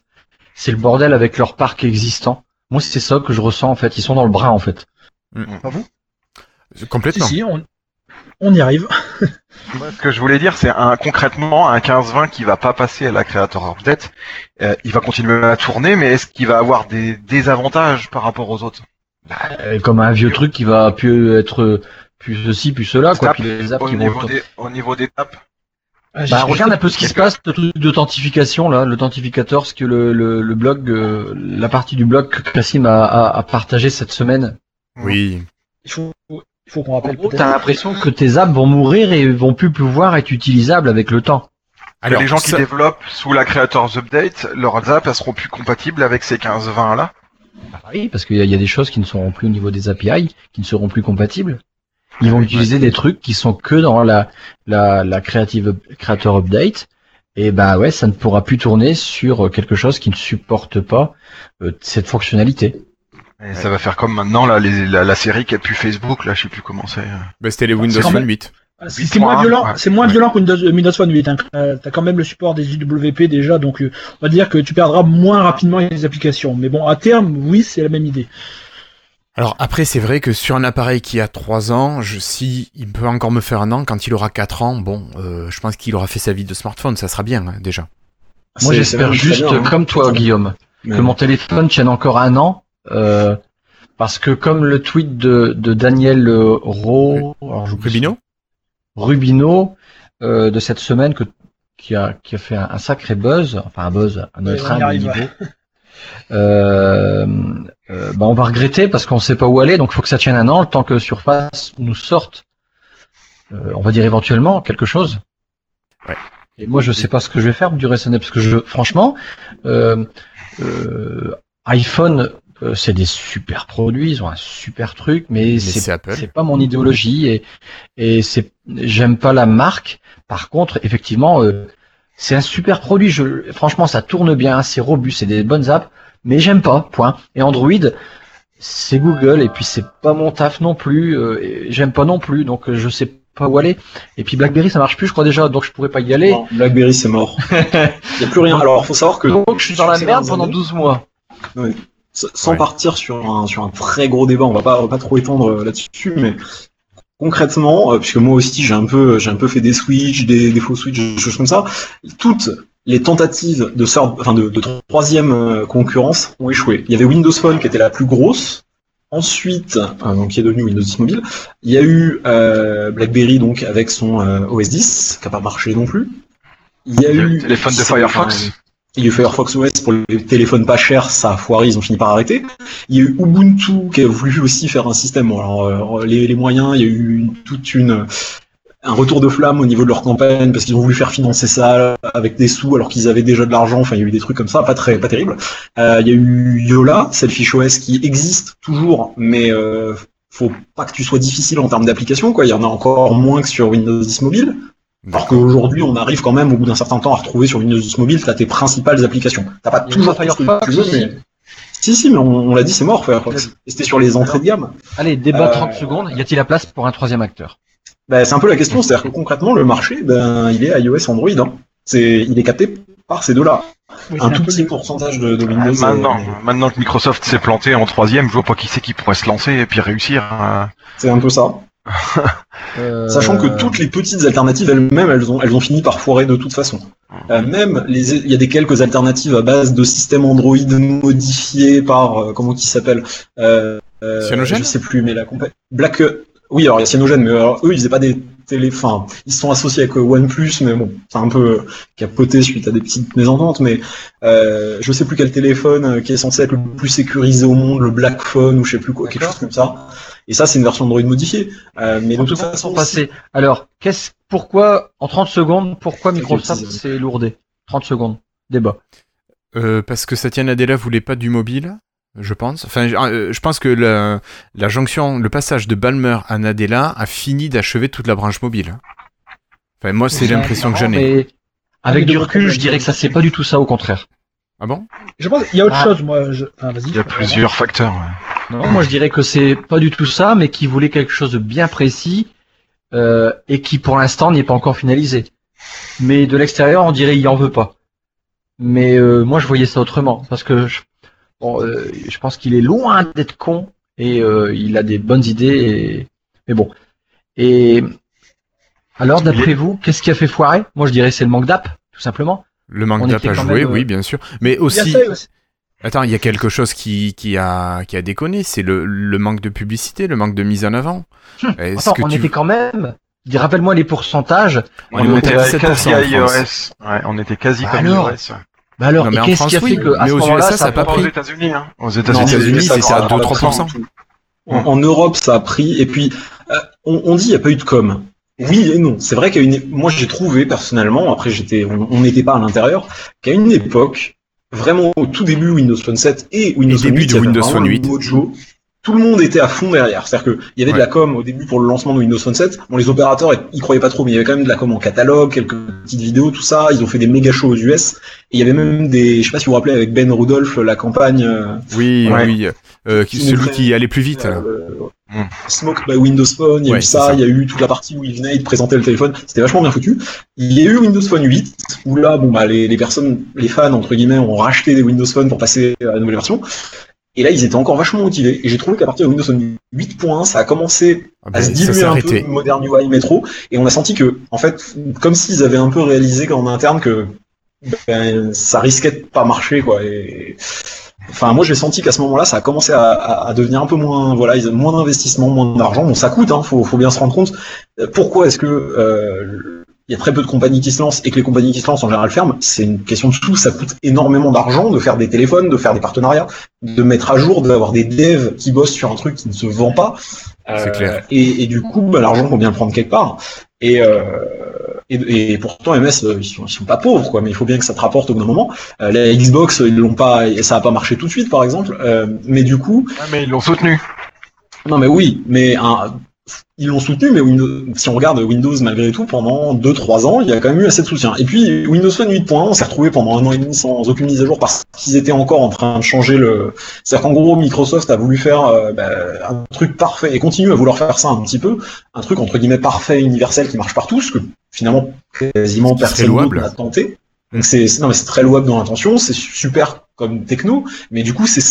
C'est le bordel avec leur parc existant. Moi, c'est ça que je ressens, en fait. Ils sont dans le brin, en fait. Si, Complètement. si, on, on y arrive. Moi, ce que je voulais dire, c'est un concrètement un 15-20 qui va pas passer à la Creator Update. Euh, il va continuer à tourner, mais est-ce qu'il va avoir des désavantages par rapport aux autres? Euh, comme un vieux truc qui va plus être plus ceci, plus cela, quoi. Puis les apps au qui vont niveau, des, au niveau des tapes Ah, Bah, regarde un peu ce qui se passe, le truc d'authentification là, l'authentificateur, ce que le, le, le blog, euh, la partie du blog que Cassim a, a, a partagé cette semaine. Oui. Il faut, il faut qu'on En rappelle gros, t'as l'impression que tes apps vont mourir et vont plus pouvoir être utilisables avec le temps. Alors, les gens qui ça- développent sous la Creators Update, leurs apps elles seront plus compatibles avec ces 15-20 là. Bah oui, parce qu'il y, a- il y a des choses qui ne seront plus au niveau des API, qui ne seront plus compatibles. Ils vont utiliser des trucs qui sont que dans la, la, la Creative Creator Update. Et bah ouais, ça ne pourra plus tourner sur quelque chose qui ne supporte pas euh, cette fonctionnalité. Et ça va faire comme maintenant là, les, la, la série qui a pu Facebook là, je sais plus comment c'est. bah, c'était les Windows quand même- Phone 8. Ah, C'est moins 8.1, violent, ouais. c'est moins violent que Windows, Windows Phone 8. Hein. Euh, T'as quand même le support des UWP déjà, donc euh, on va dire que tu perdras moins rapidement les applications. Mais bon, à terme, oui, c'est la même idée. Alors après, c'est vrai que sur un appareil qui a 3 ans, je, si il peut encore me faire un an, quand il aura 4 ans, bon, euh, je pense qu'il aura fait sa vie de smartphone, ça sera bien hein, déjà. Moi j'espère juste, bien, hein. comme toi Guillaume, que mon téléphone tienne encore un an. Euh, parce que comme le tweet de, de Daniel euh, Ro, alors j'oublie Rubino Rubino euh, de cette semaine que, qui, a, qui a fait un, un sacré buzz, enfin un buzz à notre arrive. niveau. Euh, euh, bah on va regretter parce qu'on sait pas où aller, donc il faut que ça tienne un an, le temps que Surface nous sorte, euh, on va dire éventuellement quelque chose. Ouais. Et moi je sais pas ce que je vais faire du RSN parce que je, franchement, euh, euh, iPhone, euh, c'est des super produits, ils ont un super truc, mais, Mais c'est c'est Apple. c'est pas mon idéologie et et c'est j'aime pas la marque. Par contre, effectivement, euh, c'est un super produit. Je, franchement, ça tourne bien, c'est robuste, c'est des bonnes apps, mais j'aime pas. Point. Et Android, c'est Google et puis c'est pas mon taf non plus. euh, et j'aime pas non plus, donc euh, je sais pas où aller. Et puis BlackBerry, ça marche plus, je crois déjà, donc je pourrais pas y aller. Non, BlackBerry c'est mort. Il y a plus rien. Alors faut savoir que Donc je suis dans la merde pendant années, 12 mois. S- Sans Ouais. partir sur un, sur un très gros débat, on va pas, on va pas trop étendre euh, là-dessus, mais concrètement, euh, puisque moi aussi j'ai un peu, j'ai un peu fait des switches, des, des faux switches, des choses comme ça, toutes les tentatives de, third- enfin de, de troisième euh, concurrence ont échoué. Il y avait Windows Phone qui était la plus grosse. Ensuite, euh, donc qui est devenu Windows 10 Mobile, il y a eu euh, BlackBerry donc avec son euh, OS 10 qui a pas marché non plus. Il y a Le eu téléphone de Firefox. Il y a eu Firefox OS pour les téléphones pas chers, ça a foiré, ils ont fini par arrêter. Il y a eu Ubuntu qui a voulu aussi faire un système. Alors, euh, les, les moyens, il y a eu une- toute une un retour de flamme au niveau de leur campagne parce qu'ils ont voulu faire financer ça avec des sous alors qu'ils avaient déjà de l'argent. Enfin, il y a eu des trucs comme ça, pas très, pas terrible. Euh, il y a eu Yola, Selfish OS qui existe toujours, mais euh, faut pas que tu sois difficile en termes d'application. Quoi, il y en a encore moins que sur Windows 10 mobile. Alors qu'aujourd'hui, on arrive quand même au bout d'un certain temps à retrouver sur Windows 10 mobile, t'as tes principales applications. T'as pas toujours Firefox tu veux, mais... Si, si, mais on, on l'a dit, c'est mort Firefox. Et c'était sur les entrées de gamme. Allez, débat Euh, 30 secondes. Y a-t-il la place pour un troisième acteur? Ben, c'est un peu la question, c'est-à-dire que concrètement, le marché, ben, il est iOS Android. Hein. C'est, il est capté par ces deux-là. Oui, Un tout petit pourcentage de, de Windows. Maintenant, euh, maintenant que Microsoft s'est planté en troisième, je vois pas qui c'est qui pourrait se lancer et puis réussir. hein. c'est un peu ça. Euh, Sachant que toutes les petites alternatives elles-mêmes, elles ont, elles ont fini par foirer de toute façon. Euh, même les, il y a des quelques alternatives à base de systèmes Android modifiés par euh, comment qui s'appelle euh, Cyanogen Je sais plus, mais la compagnie Black. oui, alors il y a Cyanogen, mais alors, eux ils faisaient pas des télé. Enfin, ils se sont associés avec OnePlus, mais bon, c'est un peu capoté suite à des petites mésententes. Mais euh, je sais plus quel téléphone qui est censé être le plus sécurisé au monde, le Black Phone ou je sais plus quoi, quelque chose comme ça. Et ça, c'est une version Android modifiée. Euh, mais de En toute tout cas, façon, passés. Alors, qu'est-ce, pourquoi, en 30 secondes, pourquoi Microsoft s'est lourdé? 30 secondes. Débat. Euh, parce que Satya Nadella voulait pas du mobile, je pense. Enfin, je, euh, pense que la, la jonction, le passage de Balmer à Nadella a fini d'achever toute la branche mobile. Enfin, moi, c'est l'impression que j'en ai. Avec Avec du de recul, je dirais que ça c'est pas du tout ça, au contraire. Ah bon? Je pense qu'il y a autre Ah. chose, moi. Je... Enfin, vas-y. Il y a plusieurs facteurs. ouais. Non, moi je dirais que c'est pas du tout ça, mais qui voulait quelque chose de bien précis euh, et qui pour l'instant n'est pas encore finalisé. Mais de l'extérieur, on dirait il en veut pas. Mais euh, moi je voyais ça autrement, parce que je, bon, euh, je pense qu'il est loin d'être con et euh, il a des bonnes idées. Et... Mais bon. Et alors, d'après vous, qu'est-ce qui a fait foirer? Moi je dirais c'est le manque d'app, tout simplement. Le manque d'app était à jouer, même, oui, euh, bien sûr. Mais aussi, attends, il y a quelque chose qui, qui, a, qui a déconné, c'est le, le manque de publicité, le manque de mise en avant. Est-ce Attends, que on tu... était quand même dis, rappelle-moi les pourcentages. On, était à quasi 17% en à iOS. France. Ouais, on était quasi Bah comme alors. Bah alors, Non, mais qu'est-ce qui a fait oui, que à mais ce aux USA, ça a pas pris. aux États-Unis, hein. Aux États-Unis, c'est- à grave. 2-3%. En, en Europe, ça a pris. Et puis, euh, on, on dit il n'y a pas eu de com. Oui et non. C'est vrai qu'à une, moi j'ai trouvé personnellement, après j'étais, on n'était pas à l'intérieur, qu'à une époque, vraiment au tout début Windows Phone 7 et Windows Et Phone début 8, de il y avait Windows Phone le 8. mojo. Tout le monde était à fond derrière. C'est-à-dire qu'il y avait de la com au début pour le lancement de Windows Phone 7. Bon, les opérateurs, ils croyaient pas trop, mais il y avait quand même de la com en catalogue, quelques petites vidéos, tout ça. Ils ont fait des méga shows aux US. Et il y avait même des, je sais pas si vous vous rappelez avec Ben Rudolph, la campagne, euh, Oui, Ouais. oui. euh, qui- Qui celui qui allait plus vite. euh, Mm. Smoke by Windows Phone, il y a Ouais, eu ça, ça. il y a eu toute la partie où il venait, il présentait le téléphone, c'était vachement bien foutu. Il y a eu Windows Phone 8, où là, bon, bah, les, les personnes, les fans, entre guillemets, ont racheté des Windows Phone pour passer à la nouvelle version. Et là, ils étaient encore vachement motivés. Et j'ai trouvé qu'à partir de Windows Phone 8.1, ça a commencé Ah à ben, se diluer un peu Modern UI Metro. Et on a senti que, en fait, comme s'ils avaient un peu réalisé en interne que ben, ça risquait de pas marcher, quoi. Et... Enfin, moi, j'ai senti qu'à ce moment-là, ça a commencé à, à- à devenir un peu moins, voilà, ils ont moins d'investissement, moins d'argent. Bon, ça coûte, hein, faut, faut bien se rendre compte. Euh, Pourquoi est-ce que euh, il y a très peu de compagnies qui se lancent et que les compagnies qui se lancent en général ferment C'est une question de sous. Ça coûte énormément d'argent de faire des téléphones, de faire des partenariats, de mettre à jour, d'avoir des devs qui bossent sur un truc qui ne se vend pas. C'est Euh, clair. Et, et du coup, bah, l'argent, faut bien le prendre quelque part. Et, euh, et, et pourtant, MS, euh, ils sont, ils sont pas pauvres, quoi. Mais il faut bien que ça te rapporte au bout d'un moment. Euh, la Xbox, ils l'ont pas, ça a pas marché tout de suite, par exemple. Mais du coup, Ouais, mais ils l'ont soutenu. non, mais oui, mais un- ils l'ont soutenu, mais Windows- si on regarde Windows malgré tout, pendant 2-3 ans, il y a quand même eu assez de soutien. Et puis Windows Phone 8.1, on s'est retrouvé pendant un an et demi sans aucune mise à jour parce qu'ils étaient encore en train de changer le. C'est-à-dire qu'en gros, Microsoft a voulu faire euh, bah, un truc parfait et continue à vouloir faire ça un petit peu, un truc entre guillemets parfait, universel qui marche partout, ce que finalement quasiment personne n'a tenté. Donc mais c'est très louable dans l'intention, c'est super comme techno, mais du coup c'est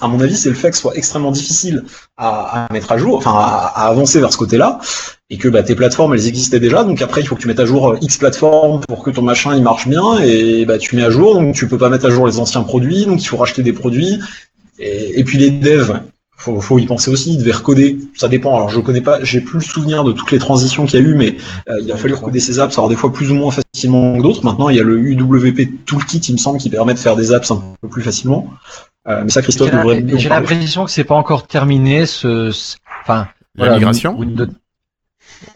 à mon avis c'est le fait que ce soit extrêmement difficile à, mettre à jour, enfin à, à avancer vers ce côté-là, et que bah, tes plateformes elles existaient déjà, donc après il faut que tu mettes à jour euh, X plateformes pour que ton machin il marche bien, et bah tu mets à jour, donc tu peux pas mettre à jour les anciens produits, donc il faut racheter des produits, et, et puis les devs, faut, faut y penser aussi, ils devaient recoder, ça dépend, alors je connais pas, j'ai plus le souvenir de toutes les transitions qu'il y a eu, mais euh, il a fallu recoder ces apps, alors des fois plus ou moins facilement que d'autres, maintenant il y a le UWP Toolkit il me semble qui permet de faire des apps un peu plus facilement, euh, mais ça Christophe J'ai devrait J'ai l'impression que c'est pas encore terminé ce, ce- enfin, La voilà, migration Windows-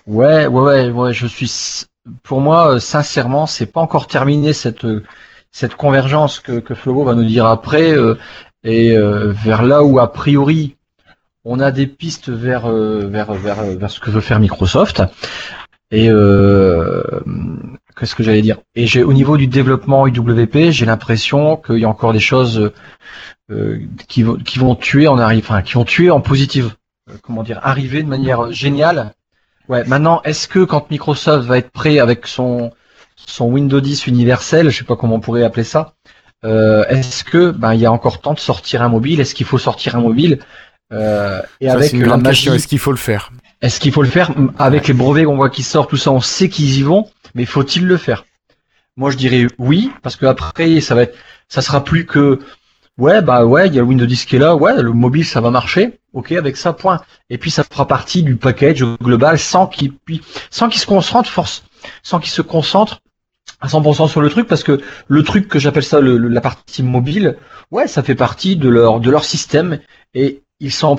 Ouais, ouais, ouais, ouais, je suis, pour moi, euh, sincèrement, c'est pas encore terminé cette, euh, cette convergence que, que Flobo va nous dire après, euh, et euh, vers là où, a priori, on a des pistes vers, euh, vers, ce que veut faire Microsoft. Et euh, qu'est-ce que j'allais dire? Et j'ai au niveau du développement UWP, j'ai l'impression qu'il y a encore des choses euh, qui, vont, tuer en arrive, qui en positive. Euh, comment dire? Arriver de manière géniale. Ouais. Maintenant, est-ce que quand Microsoft va être prêt avec son son Windows 10 universel, je sais pas comment on pourrait appeler ça, euh, est-ce que ben il y a encore temps de sortir un mobile? Est-ce qu'il faut sortir un mobile? Euh, et Ça, avec une la grande question. Est-ce qu'il faut le faire est-ce qu'il faut le faire? Avec les brevets qu'on voit qui sortent, tout ça, on sait qu'ils y vont, mais faut-il le faire? Moi, je dirais oui, parce que après, ça va être, ça sera plus que, ouais, bah ouais, il y a le Windows 10 qui est là, ouais, le mobile, ça va marcher, ok, avec ça, point. Et puis, ça fera partie du package global sans qu'il, sans qu'il se concentre force, sans qu'il se concentre à 100% sur le truc, parce que le truc que j'appelle ça, le- le- la partie mobile, ouais, ça fait partie de leur, de leur système, et ils s'en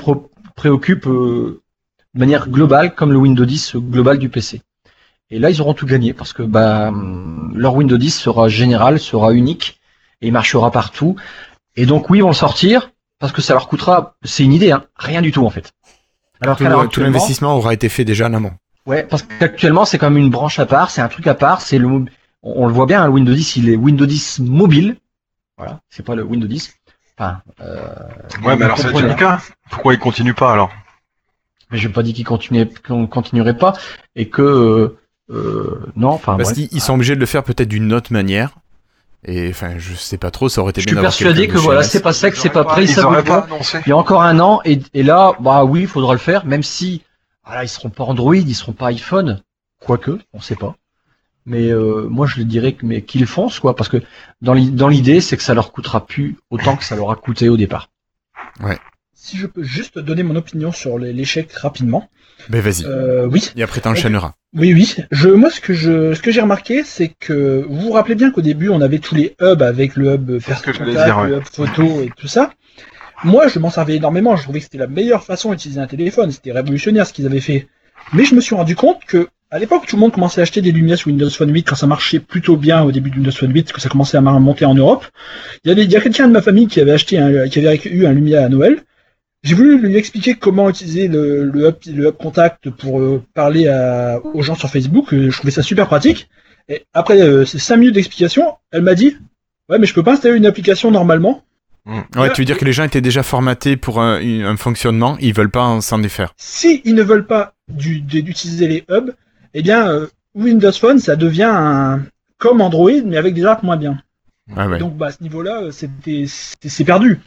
préoccupent. euh, de manière globale, comme le Windows 10 global du PC. Et là, ils auront tout gagné parce que bah, hum, leur Windows 10 sera général, sera unique et il marchera partout. Et donc oui, ils vont le sortir parce que ça leur coûtera, c'est une idée, hein, rien du tout en fait. Alors Tout, l'investissement aura été fait déjà en amont. Ouais, parce qu'actuellement c'est comme une branche à part, c'est un truc à part, c'est le, on le voit bien, hein, le Windows 10, il est Windows 10 mobile. Voilà, c'est pas le Windows 10. Enfin, euh, Ouais, mais alors c'est le cas. Pourquoi ils continuent pas alors mais je n'ai pas dit qu'il continuait, qu'on continuerait pas et que euh, euh, non, enfin. Parce qu'ils ils sont obligés de le faire peut-être d'une autre manière. Et enfin, je sais pas trop, ça aurait été Je bien suis persuadé que voilà, c'est pas sec, c'est pas prêt, Ils ça pas pas. Il y a encore un an et, et là, bah oui, il faudra le faire, même si voilà, ils seront pas Android, ils seront pas iPhone, quoique, on sait pas. Mais euh, moi, je le dirais que mais qu'ils foncent quoi, parce que dans l'i- dans l'idée, c'est que ça leur coûtera plus autant que ça leur a coûté au départ. si je peux juste donner mon opinion sur l'échec rapidement. Ben vas-y. Euh, oui, Et après t'enchaîneras. oui, oui. Je, moi, ce que je, ce que j'ai remarqué, c'est que vous vous rappelez bien qu'au début, on avait tous les hubs avec le hub j'allais contact, dire, ouais. le hub photo et tout ça. Moi, je m'en servais énormément. Je trouvais que c'était la meilleure façon d'utiliser un téléphone. C'était révolutionnaire ce qu'ils avaient fait. Mais je me suis rendu compte que, à l'époque, tout le monde commençait à acheter des Lumia sous Windows Phone 8 quand ça marchait plutôt bien au début de Windows Phone 8, que ça commençait à monter en Europe. Il y avait, il y a quelqu'un de ma famille qui avait acheté un, qui avait eu un Lumia à Noël. J'ai voulu lui expliquer comment utiliser le, le, hub, le hub contact pour euh, parler à, aux gens sur Facebook. Euh, Je trouvais ça super pratique. Et après euh, ces 5 minutes d'explication, elle m'a dit Ouais, mais je peux pas installer une application normalement. Ouais, tu veux dire que les gens étaient déjà formatés pour un, un fonctionnement, ils veulent pas en- s'en défaire. Si ils ne veulent pas d'utiliser les hubs, eh bien, euh, Windows Phone, ça devient un, comme Android, mais avec des apps moins bien. Ah ouais. Donc, bah, à ce niveau-là, euh, c'était- c'est perdu.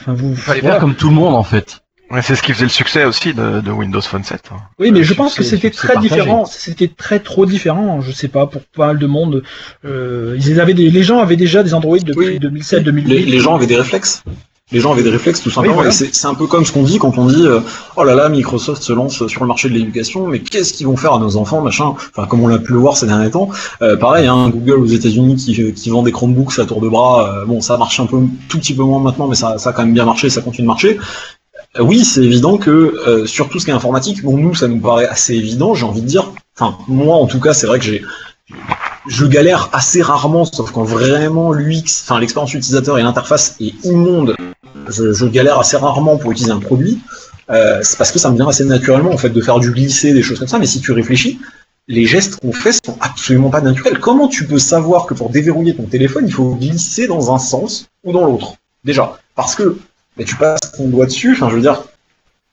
Enfin, vous, Fallait voilà. faire comme tout le monde en fait. Ouais, c'est ce qui faisait le succès aussi de, de Windows Phone 7. hein. Oui, mais je pense que c'était très partagé. différent. C'était très trop différent. Je sais pas pour pas mal de monde. Euh, ils avaient des, les gens avaient déjà des Android depuis Oui. 2007-2008. Les, les gens avaient des réflexes. Les gens avaient des réflexes tout simplement. Oui, voilà. Et c'est un peu comme ce qu'on dit quand on dit euh, oh là là Microsoft se lance sur le marché de l'éducation, mais qu'est-ce qu'ils vont faire à nos enfants machin? Enfin comme on l'a pu le voir ces derniers temps. Euh, pareil, hein, Google aux États-Unis qui, qui vend des Chromebooks à tour de bras. euh, bon ça marche un peu tout petit peu moins maintenant, mais ça, ça a quand même bien marché, ça continue de marcher. Euh, oui, c'est évident que euh, sur tout ce qui est informatique, bon nous ça nous paraît assez évident. J'ai envie de dire. Enfin moi en tout cas c'est vrai que j'ai je galère assez rarement, sauf quand vraiment l'UX, enfin l'expérience utilisateur et l'interface est immonde, je, galère assez rarement pour utiliser un produit. Euh, c'est parce que ça me vient assez naturellement en fait de faire du glisser, des choses comme ça. Mais si tu réfléchis, les gestes qu'on fait sont absolument pas naturels. Comment tu peux savoir que pour déverrouiller ton téléphone, il faut glisser dans un sens ou dans l'autre? Déjà, parce que bah, tu passes ton doigt dessus. Je veux dire,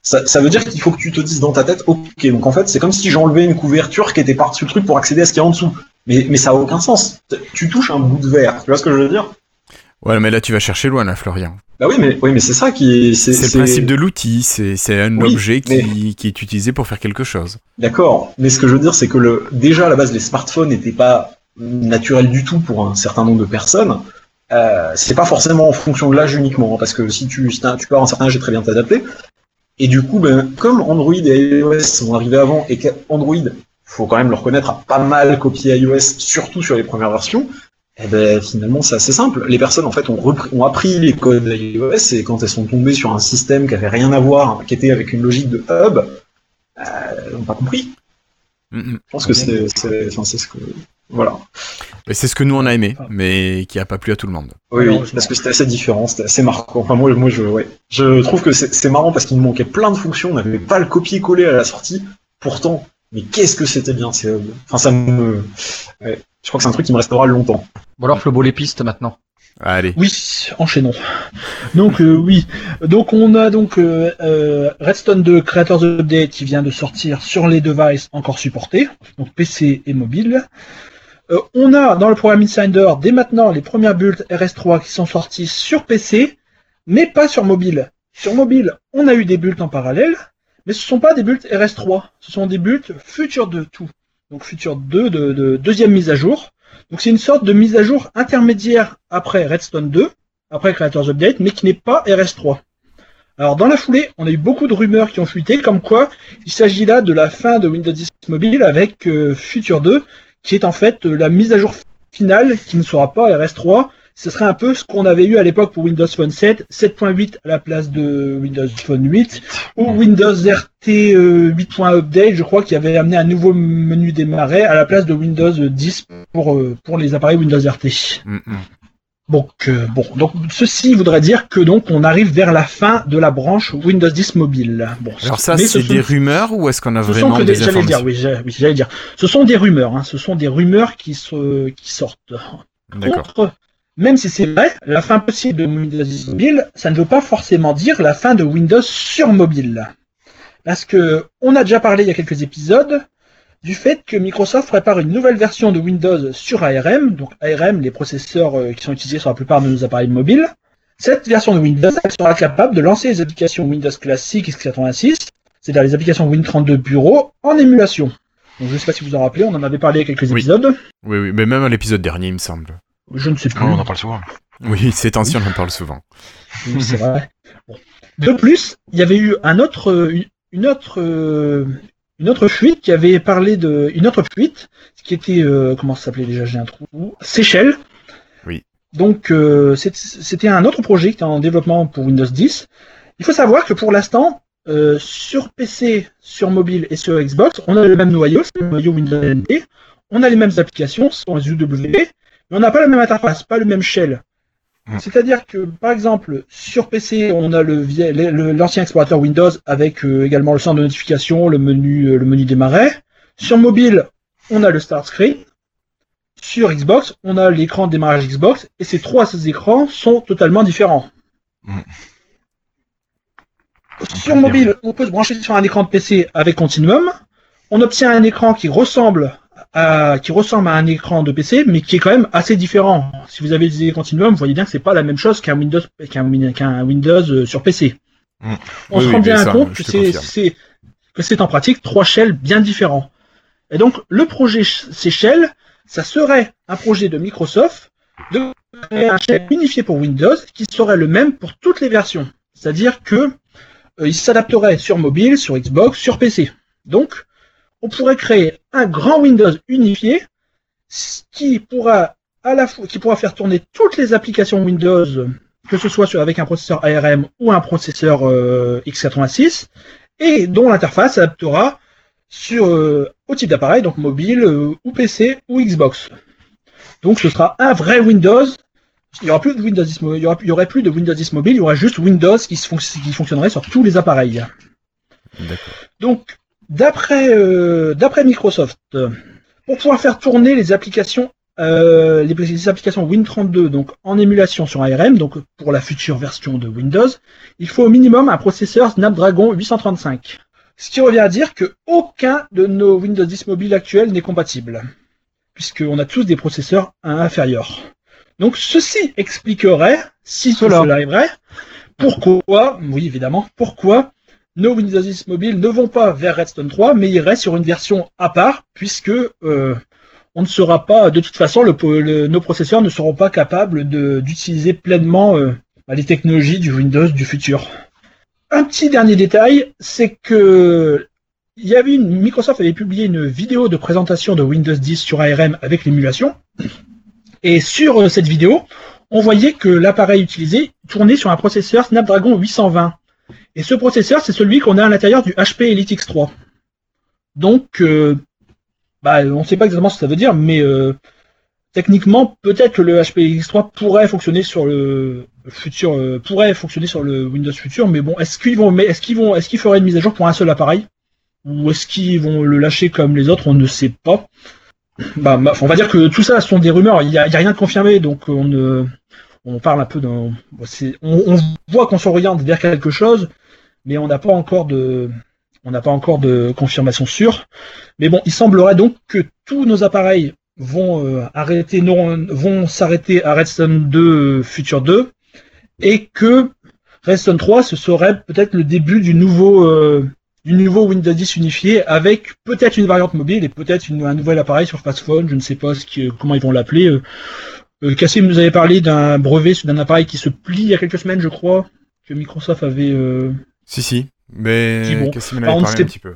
ça, ça veut dire qu'il faut que tu te dises dans ta tête, ok, donc en fait, c'est comme si j'enlevais une couverture qui était par-dessus le truc pour accéder à ce qu'il y a en dessous. Mais, mais ça a aucun sens. Tu touches un bout de verre. Tu vois ce que je veux dire? Ouais, mais là tu vas chercher loin, là, Florian. Bah oui, mais, oui, mais c'est ça qui C'est le principe de l'outil, c'est c'est un Oui, objet qui, mais- qui est utilisé pour faire quelque chose. D'accord, mais ce que je veux dire, c'est que le, déjà à la base, les smartphones n'étaient pas naturels du tout pour un certain nombre de personnes. Euh, c'est pas forcément en fonction de l'âge uniquement, hein, parce que si tu, si tu peux avoir un certain âge et très bien t'adapter. Et du coup, ben, comme Android et iOS sont arrivés avant et qu'Android, faut quand même le reconnaître, a pas mal copié iOS, surtout sur les premières versions, eh ben, finalement, c'est assez simple. Les personnes, en fait, ont, repris- ont appris les codes d'iOS et quand elles sont tombées sur un système qui avait rien à voir, qui était avec une logique de hub, euh, elles n'ont pas compris. Mm, mm. Je pense que c'est, c'est, enfin, c'est ce que, voilà. Mais C'est ce que nous on a aimé, mais qui a pas plu à tout le monde. Oui, oui, parce que c'était assez différent, c'était assez marquant. Enfin, moi, moi, je, ouais. Je trouve que c'est, c'est marrant parce qu'il nous manquait plein de fonctions, on n'avait pas le copier-coller à la sortie. Pourtant, mais qu'est-ce que c'était bien, c'est, enfin, ça me, ouais. Je crois que c'est un truc qui me restera longtemps. Bon alors Flobo les pistes maintenant. Allez. Oui, enchaînons. Donc euh, oui, donc on a donc euh, euh, Redstone 2 Creators Update qui vient de sortir sur les devices encore supportés, donc PC et mobile. Euh, on a dans le programme Insider dès maintenant les premières builds RS3 qui sont sorties sur PC, mais pas sur mobile. Sur mobile, on a eu des builds en parallèle, mais ce sont pas des builds RS3, ce sont des builds Future 2 tout. Donc Future 2 de, de deuxième mise à jour. Donc c'est une sorte de mise à jour intermédiaire après Redstone 2, après Creators Update, mais qui n'est pas RS3. Alors dans la foulée, on a eu beaucoup de rumeurs qui ont fuité, comme quoi il s'agit là de la fin de Windows 10 Mobile avec euh, Future 2, qui est en fait euh, la mise à jour finale qui ne sera pas RS3. Ce serait un peu ce qu'on avait eu à l'époque pour Windows Phone 7, 7.8 à la place de Windows Phone 8, ou Windows RT euh, 8.1 Update, je crois, qui avait amené un nouveau menu démarrer à la place de Windows 10 pour, euh, pour les appareils Windows RT. Mm. Donc, euh, bon, donc ceci voudrait dire que donc on arrive vers la fin de la branche Windows 10 mobile. Bon, Alors ça, ce c'est sont- des rumeurs ou est-ce qu'on a ce vraiment que des des, j'allais informations dire, oui, j'allais dire. Ce sont des rumeurs, hein, ce sont des rumeurs qui se, qui sortent. D'accord. Contre, même si c'est vrai, la fin possible de Windows 10 mobile, ça ne veut pas forcément dire la fin de Windows sur mobile. Parce que on a déjà parlé il y a quelques épisodes du fait que Microsoft prépare une nouvelle version de Windows sur ARM, donc ARM, les processeurs euh, qui sont utilisés sur la plupart de nos appareils mobiles. Cette version de Windows elle sera capable de lancer les applications Windows classiques x86, c'est-à-dire les applications Win32 Bureau, en émulation. Donc, je ne sais pas si vous en rappelez, on en avait parlé il y a quelques Oui. épisodes. Oui, oui, mais même à l'épisode dernier, il me semble. Je ne sais plus. Non, on en parle souvent. Oui, ces temps-ci, on en parle souvent. Oui, c'est vrai. De plus, il y avait eu un autre, euh, une autre, une autre fuite qui avait parlé de, une autre fuite, qui était, euh, comment ça s'appelait déjà, j'ai un trou, Seychelles. Oui. Donc, euh, c'est- c'était un autre projet qui était en développement pour Windows 10. Il faut savoir que pour l'instant, euh, sur PC, sur mobile et sur Xbox, on a le même noyau, c'est le noyau Windows NT. On a les mêmes applications, ce sont les UWP, on n'a pas la même interface, pas le même shell. C'est-à-dire que, par exemple, sur PC, on a le l'ancien explorateur Windows avec euh, également le centre de notification, le menu, euh, le menu démarrer. Sur mobile, on a le start screen. Sur Xbox, on a l'écran de démarrage Xbox, et ces trois écrans sont totalement différents. Sur mobile, on peut se brancher sur un écran de PC avec Continuum. On obtient un écran qui ressemble à, qui ressemble à un écran de PC, mais qui est quand même assez différent. Si vous avez utilisé Continuum, vous voyez bien que c'est pas la même chose qu'un Windows, qu'un, Win- qu'un Windows euh, sur PC. Mm. On Oui, se rend bien ça, compte que c'est, confirme. c'est, que c'est en pratique trois shells bien différents. Et donc, le projet ces shells, ça serait un projet de Microsoft de créer un shell unifié pour Windows qui serait le même pour toutes les versions. C'est-à-dire que euh, il s'adapterait sur mobile, sur Xbox, sur PC. Donc, on pourrait créer un grand Windows unifié qui pourra à la fois qui pourra faire tourner toutes les applications Windows, que ce soit avec un processeur ARM ou un processeur euh, x86, et dont l'interface s'adaptera sur euh, au type d'appareil, donc mobile euh, ou PC ou Xbox. Donc ce sera un vrai Windows. Il y aura plus de Windows 10, mo- il y aura, il y aurait plus de Windows 10 mobile, il y aura juste Windows qui, se qui fonctionnerait sur tous les appareils. Donc, d'après euh, d'après Microsoft, pour pouvoir faire tourner les applications euh, les, les applications Win32 donc en émulation sur ARM, donc pour la future version de Windows, il faut au minimum un processeur Snapdragon 835. Ce qui revient à dire que aucun de nos Windows 10 mobiles actuels n'est compatible, puisqu'on a tous des processeurs inférieurs. Donc ceci expliquerait, si Cela. cela arriverait, pourquoi, oui évidemment, pourquoi nos Windows 10 mobiles ne vont pas vers Redstone 3, mais iraient sur une version à part, puisque euh, on ne sera pas, de toute façon, nos processeurs ne seront pas capables d'utiliser pleinement euh, bah, les technologies du Windows du futur. Un petit dernier détail, c'est que il Microsoft avait publié une vidéo de présentation de Windows 10 sur ARM avec l'émulation, et sur euh, cette vidéo, on voyait que l'appareil utilisé tournait sur un processeur Snapdragon 820. Et ce processeur, c'est celui qu'on a à l'intérieur du HP Elite X3. Donc, euh, bah, on ne sait pas exactement ce que ça veut dire, mais euh, techniquement, peut-être que le HP Elite X3 pourrait fonctionner sur le futur, euh, pourrait fonctionner sur le Windows futur, mais bon, est-ce qu'ils vont, est-ce qu'ils vont, est-ce qu'ils feraient une mise à jour pour un seul appareil, ou est-ce qu'ils vont le lâcher comme les autres? On ne sait pas. Bah, on va dire que tout ça sont des rumeurs. Il n'y a, rien de confirmé, donc on parle un peu d'un, on, on voit qu'on s'oriente vers quelque chose, mais on n'a pas encore de, on n'a pas encore de confirmation sûre. Mais bon, il semblerait donc que tous nos appareils vont euh, arrêter, non, vont s'arrêter à Redstone 2 euh, Future 2, et que Redstone 3 ce serait peut-être le début du nouveau, euh, du nouveau Windows 10 unifié avec peut-être une variante mobile et peut-être un nouvel appareil sur Fastphone. Je ne sais pas ce qui- comment ils vont l'appeler. Cassim nous avait parlé d'un brevet d'un appareil qui se plie il y a quelques semaines, je crois, que Microsoft avait. Si, si. Mais Si, bon. Cassim en Alors, avait on parlé sait- un petit peu.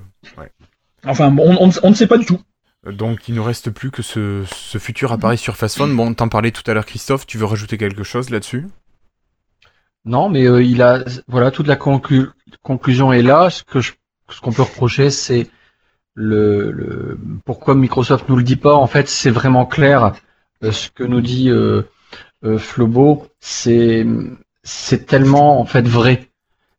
Enfin, on, on- on ne sait pas du tout. Donc il ne reste plus que ce, ce futur appareil sur Fastphone. Bon, t'en parlais tout à l'heure, Christophe. Tu veux rajouter quelque chose là-dessus? Non, mais euh, il a, voilà, toute la conclu- conclusion est là. Ce que je, ce qu'on peut reprocher, c'est le, le, pourquoi Microsoft nous le dit pas. En fait, c'est vraiment clair. Euh, ce que nous dit euh, euh, Flobo, c'est, c'est tellement en fait vrai.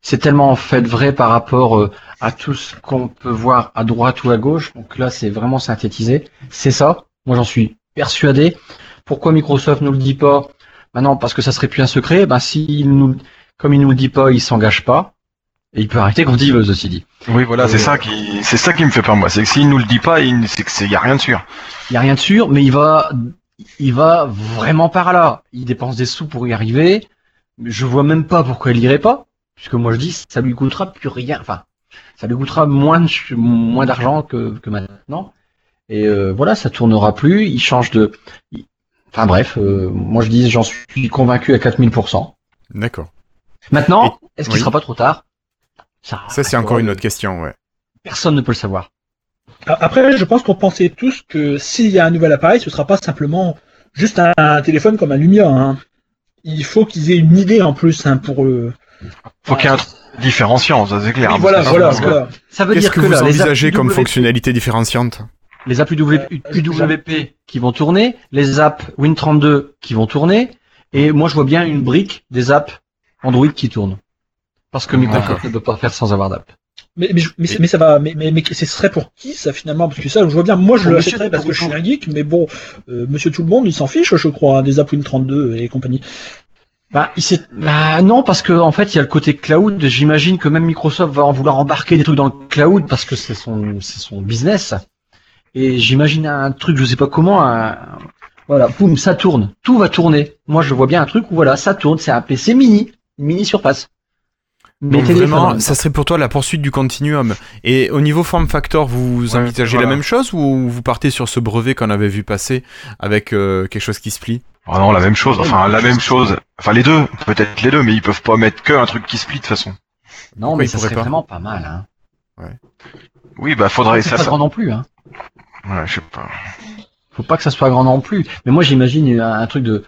C'est tellement en fait vrai par rapport euh, à tout ce qu'on peut voir à droite ou à gauche. Donc là, c'est vraiment synthétisé. C'est ça. Moi, j'en suis persuadé. Pourquoi Microsoft nous le dit pas? Maintenant, parce que ça serait plus un secret, ben si nous, comme il nous le dit pas, il s'engage pas. Et il peut arrêter quand il veut, ceci dit. Oui, voilà, c'est Euh, ça qui, c'est ça qui me fait peur, moi. C'est que s'il nous le dit pas, il, c'est que c'est, y a rien de sûr. Il y a rien de sûr, mais il va, il va vraiment par là. Il dépense des sous pour y arriver. Je vois même pas pourquoi il irait pas, puisque moi je dis, ça lui coûtera plus rien. Enfin, ça lui coûtera moins, de- moins d'argent que, que maintenant. Et euh, voilà, ça tournera plus. Il change de. il- Enfin bref, euh, moi je dis, j'en suis convaincu à 4000%. D'accord. Maintenant, est-ce qu'il oui. sera pas trop tard? Ça, Ça, c'est encore une autre question, ouais. Personne ne peut le savoir. Après, je pense qu'on pensait tous que s'il y a un nouvel appareil, ce sera pas simplement juste un, un téléphone comme un Lumia. hein. Il faut qu'ils aient une idée en plus hein, pour eux. Faut qu'il y ait un truc différenciant, ça c'est clair. Oui, voilà, voilà, voilà. Ça veut Qu'est-ce dire que que, vous là, envisagez apps comme UWP fonctionnalité différenciante les apps UW UWP qui vont tourner, les apps Win32 qui vont tourner, et moi je vois bien une brique des apps Android qui tournent. Parce que Microsoft ne peut pas faire sans avoir d'app. Mais, mais, ça va, mais, mais, mais ce serait pour qui ça finalement? Parce que ça, je vois bien, moi je Pour le monsieur achèterais parce que je suis un geek, mais bon, euh, monsieur tout le monde, il s'en fiche, je crois, hein, des apps Win32 et compagnie. Bah, il s'est- bah, non, parce que en fait, il y a le côté cloud. J'imagine que même Microsoft va en vouloir embarquer des trucs dans le cloud parce que c'est son, c'est son business. Et j'imagine un truc, je sais pas comment, un- voilà, boum, ça tourne. Tout va tourner. Moi, je vois bien un truc où voilà, ça tourne. C'est un PC mini, une mini surface. Donc Mais vraiment, ça serait pour toi la poursuite du continuum. Et au niveau form factor, vous Ouais, envisagez voilà. la même chose ou vous partez sur ce brevet qu'on avait vu passer avec euh, quelque chose qui se plie? Ah non, la même chose. Enfin, la même chose. Enfin, les deux. Peut-être les deux, mais ils peuvent pas mettre que un truc qui split de toute façon. Non, Pourquoi mais ça serait pas vraiment pas mal. Hein. Oui, bah faudrait ça. pas ça... grand non plus. Hein. Ouais, je sais pas. faut pas que ça soit grand non plus. Mais moi, j'imagine un, un truc de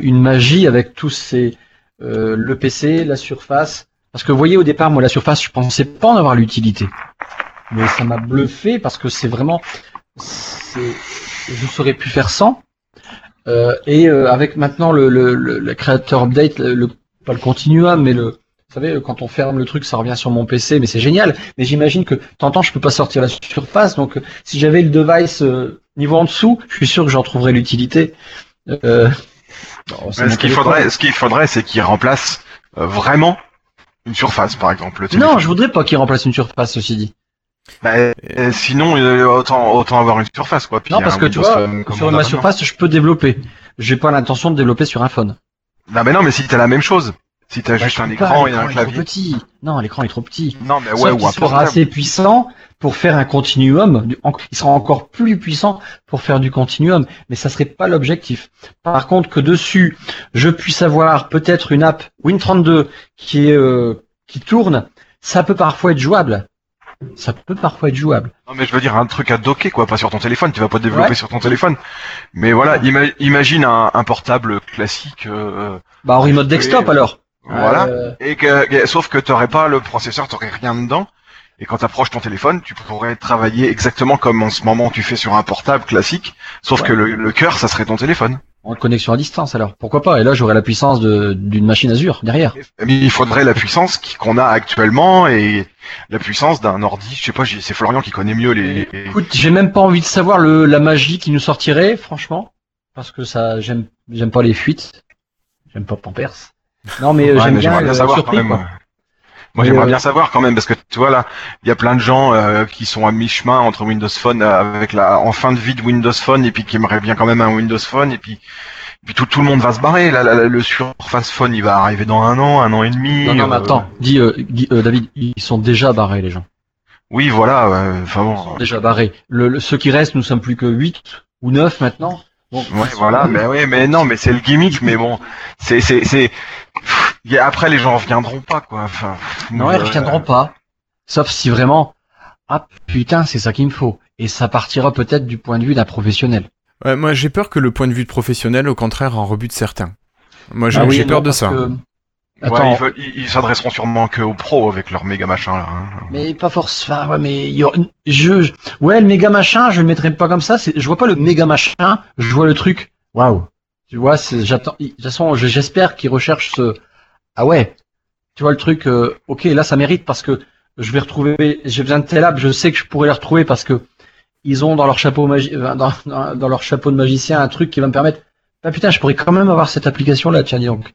une magie avec tous ces euh, le PC, la surface. Parce que vous voyez, au départ, moi, la surface, je pensais pas en avoir l'utilité. Mais ça m'a bluffé parce que c'est vraiment, c'est, je saurais plus faire sans. Euh, et euh, avec maintenant le, le, le, le créateur update, le, le- pas le continuum, mais le, vous savez, quand on ferme le truc, ça revient sur mon PC, mais c'est génial. Mais j'imagine que, t'entends, je peux pas sortir la surface, donc euh, si j'avais le device euh, niveau en dessous, je suis sûr que j'en trouverais l'utilité. Euh, bon, ce qu'il faudrait, ce qu'il faudrait, c'est qu'il remplace euh, vraiment une surface, par exemple. Le Non, je voudrais pas qu'il remplace une surface, ceci dit. Bah, euh, sinon, euh, autant, autant avoir une surface, quoi. Puis non, un parce que tu vois, comme sur ma maintenant. surface, je peux développer. J'ai pas l'intention de développer sur un phone. Non, mais non, mais si t'as la même chose. Si t'as juste Bah, un je peux écran pas, et un trop clavier. petit. Non, l'écran est trop petit. Non, mais ouais, ou un sera assez puissant pour faire un continuum. Il sera encore plus puissant pour faire du continuum, mais ça serait pas l'objectif. Par contre, que dessus, je puisse avoir peut-être une app Win32 qui est euh, qui tourne, ça peut parfois être jouable. Ça peut parfois être jouable. Non, mais je veux dire un truc à docker, quoi, pas sur ton téléphone. Tu vas pas développer Ouais. sur ton téléphone. Mais voilà, ima- imagine un, un portable classique. euh, Bah en remote desktop alors. Voilà. Euh, Et que, sauf que t'aurais pas le processeur, t'aurais rien dedans. Et quand t'approches ton téléphone, tu pourrais travailler exactement comme en ce moment tu fais sur un portable classique. Sauf Ouais. que le, le cœur, ça serait ton téléphone. En connexion à distance alors. Pourquoi pas? Et là j'aurais la puissance de- d'une machine Azure derrière. Mais il faudrait la puissance qu'on a actuellement et la puissance d'un ordi. Je sais pas, c'est Florian qui connaît mieux les. Écoute, j'ai même pas envie de savoir le, la magie qui nous sortirait, franchement, parce que ça, j'aime, j'aime pas les fuites, j'aime pas Pampers. Non, mais euh, Ouais, j'aime bien, bien savoir surpris, quand même. quoi. Moi, j'aimerais euh, bien savoir quand même parce que tu vois là, il y a plein de gens euh, qui sont à mi-chemin entre Windows Phone euh, avec la en fin de vie de Windows Phone et puis qui aimeraient bien quand même un Windows Phone et puis, et puis tout, tout le monde va se barrer. Là, là, là, le Surface Phone, il va arriver dans un an, un an et demi. Non, non, mais euh, attends, dis, euh, Guy- euh, David, ils sont déjà barrés, les gens. Oui, voilà. Enfin Ils bon. sont déjà barrés. Le, le- ceux qui restent, nous sommes plus que 8 ou 9 maintenant. Bon, Ouais, voilà, mais ouais, mais non, mais c'est le gimmick, mais bon, c'est, c'est, c'est, après les gens reviendront pas, quoi. Enfin, Non, ils reviendront pas. Sauf si vraiment, ah putain, c'est ça qu'il me faut. Et ça partira peut-être du point de vue d'un professionnel. Ouais, Moi, j'ai peur que le point de vue de professionnel, au contraire, en rebute certains. Moi, j'ai Ah oui, j'ai non, peur de ça. que- Ouais, Attends, ils, veulent- ils- ils s'adresseront sûrement que aux pros avec leur méga machin là. hein. Mais pas forcément. Enfin, ouais, mais il y aura- je, je- ouais, le méga machin, je le mettrai pas comme ça. Je vois pas le méga machin. Je vois le truc. Waouh. Tu vois, c'est, j'attends. De toute façon, je- j'espère qu'ils recherchent ce. Ah ouais. Tu vois le truc. euh, ok, là, ça mérite parce que je vais retrouver. J'ai besoin de telle app. Je sais que je pourrais les retrouver parce que ils ont dans leur chapeau magi... euh, dans, dans, dans leur chapeau de magicien un truc qui va me permettre. Bah putain, je pourrais quand même avoir cette application là. Tiens, dis donc.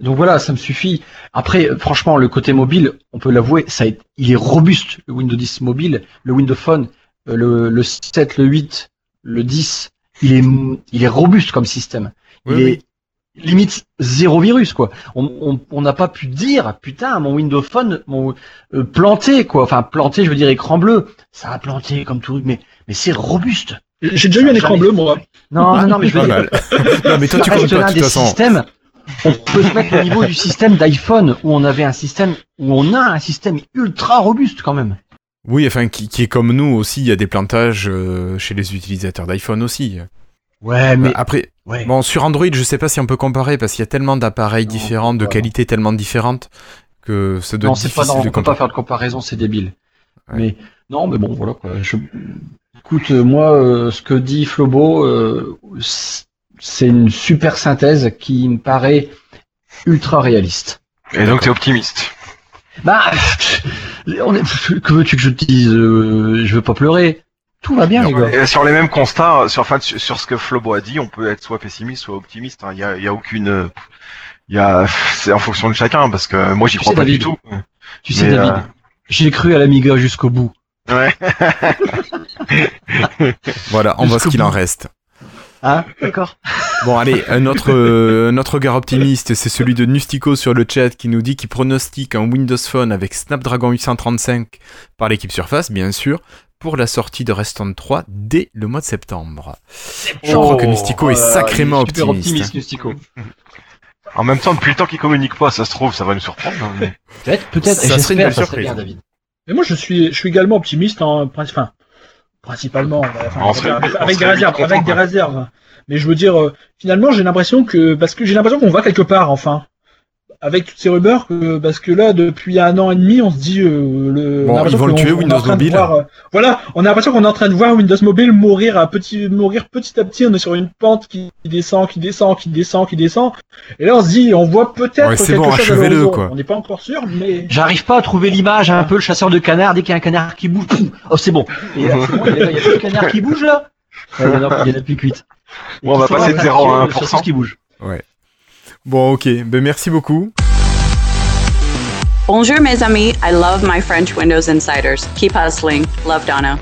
Donc voilà, ça me suffit. Après, franchement, le côté mobile, on peut l'avouer, ça est, il est robuste, le Windows 10 mobile, le Windows Phone, euh, le, le 7, le 8, le 10, il est, il est robuste comme système. Oui, il oui. est limite zéro virus, quoi. On on- on n'a pas pu dire, putain, mon Windows Phone, mon euh, planté, quoi. Enfin, planté, je veux dire écran bleu. Ça a planté comme tout, mais, mais c'est robuste. J'ai déjà eu un écran bleu, moi. Non, non, non, mais je veux dire, non, mais toi, tu reste pas, de des toute façon. systèmes. On peut se mettre au niveau du système d'iPhone où on avait un système où on a un système ultra robuste quand même. Oui, enfin, qui, qui est comme nous aussi, il y a des plantages euh, chez les utilisateurs d'iPhone aussi. Ouais, mais Euh, Après, ouais. bon, sur Android, je sais pas si on peut comparer parce qu'il y a tellement d'appareils différents, de qualités tellement différentes que ça doit non, être c'est pas difficile non, de on peut pas faire de comparaison, c'est débile. Ouais. Mais non, mais bon, voilà quoi. Je... Écoute, euh, moi, euh, ce que dit Flobo, euh, c'est une super synthèse qui me paraît ultra réaliste. Et donc t'es optimiste. Bah, on est... que veux-tu que je te dise Je veux pas pleurer. Tout va bien, les gars. Sur les mêmes constats, sur, enfin, sur, sur ce que Flobo a dit, on peut être soit pessimiste, soit optimiste. hein. Il y, a, il y a aucune, il y a, c'est en fonction de chacun, parce que moi j'y Tu crois sais, pas David, du tout. Tu sais, David, j'ai cru à l'Amiga jusqu'au bout. Ouais. Voilà, on voit ce qu'il en reste. Hein D'accord. Bon, allez, un autre, euh, un autre regard optimiste, c'est celui de Nustico sur le chat qui nous dit qu'il pronostique un Windows Phone avec Snapdragon 835 par l'équipe Surface, bien sûr, pour la sortie de Reston 3 dès le mois de septembre. Je crois que Nustico est Oh, sacrément il est super optimiste. optimiste, Nustico. En même temps, depuis le temps qu'il communique pas, ça se trouve, ça va nous surprendre. hein, mais- Peut-être, peut-être. Ça serait une belle ça serait surprise. bien, David. Mais moi, je suis, je suis également optimiste en enfin, principalement, enfin, On serait- avec, des réserves, content, avec des réserves. Mais je veux dire, euh, finalement, j'ai l'impression que, parce que j'ai l'impression qu'on va quelque part, enfin, avec toutes ces rumeurs, que, parce que là, depuis un an et demi, on se dit, euh, le, Bon, on a l'impression ils vont le qu'on- tuer, on Windows en train de Mobile. voir, euh, voilà, on a l'impression qu'on est en train de voir Windows Mobile mourir à petit, mourir petit à petit. On est sur une pente qui descend, qui descend, qui descend, qui descend. Et là, on se dit, on voit peut-être Ouais, c'est quelque bon, chose à l'horizon. quoi. On n'est pas encore sûr, mais J'arrive pas à trouver l'image, un peu le chasseur de canards, dès qu'il y a un canard qui bouge, pouf, oh c'est bon. Et là, c'est bon, il y a y a plus de canard qui bouge là Ouais, Il y en a il y en a plus cuite. Bon, on va passer de attaquer 0 à sur tout 1%. ce qui bouge. Bon, ok, ben merci beaucoup. Bonjour, mes amis. I love my French Windows Insiders. Keep hustling. Love Donna.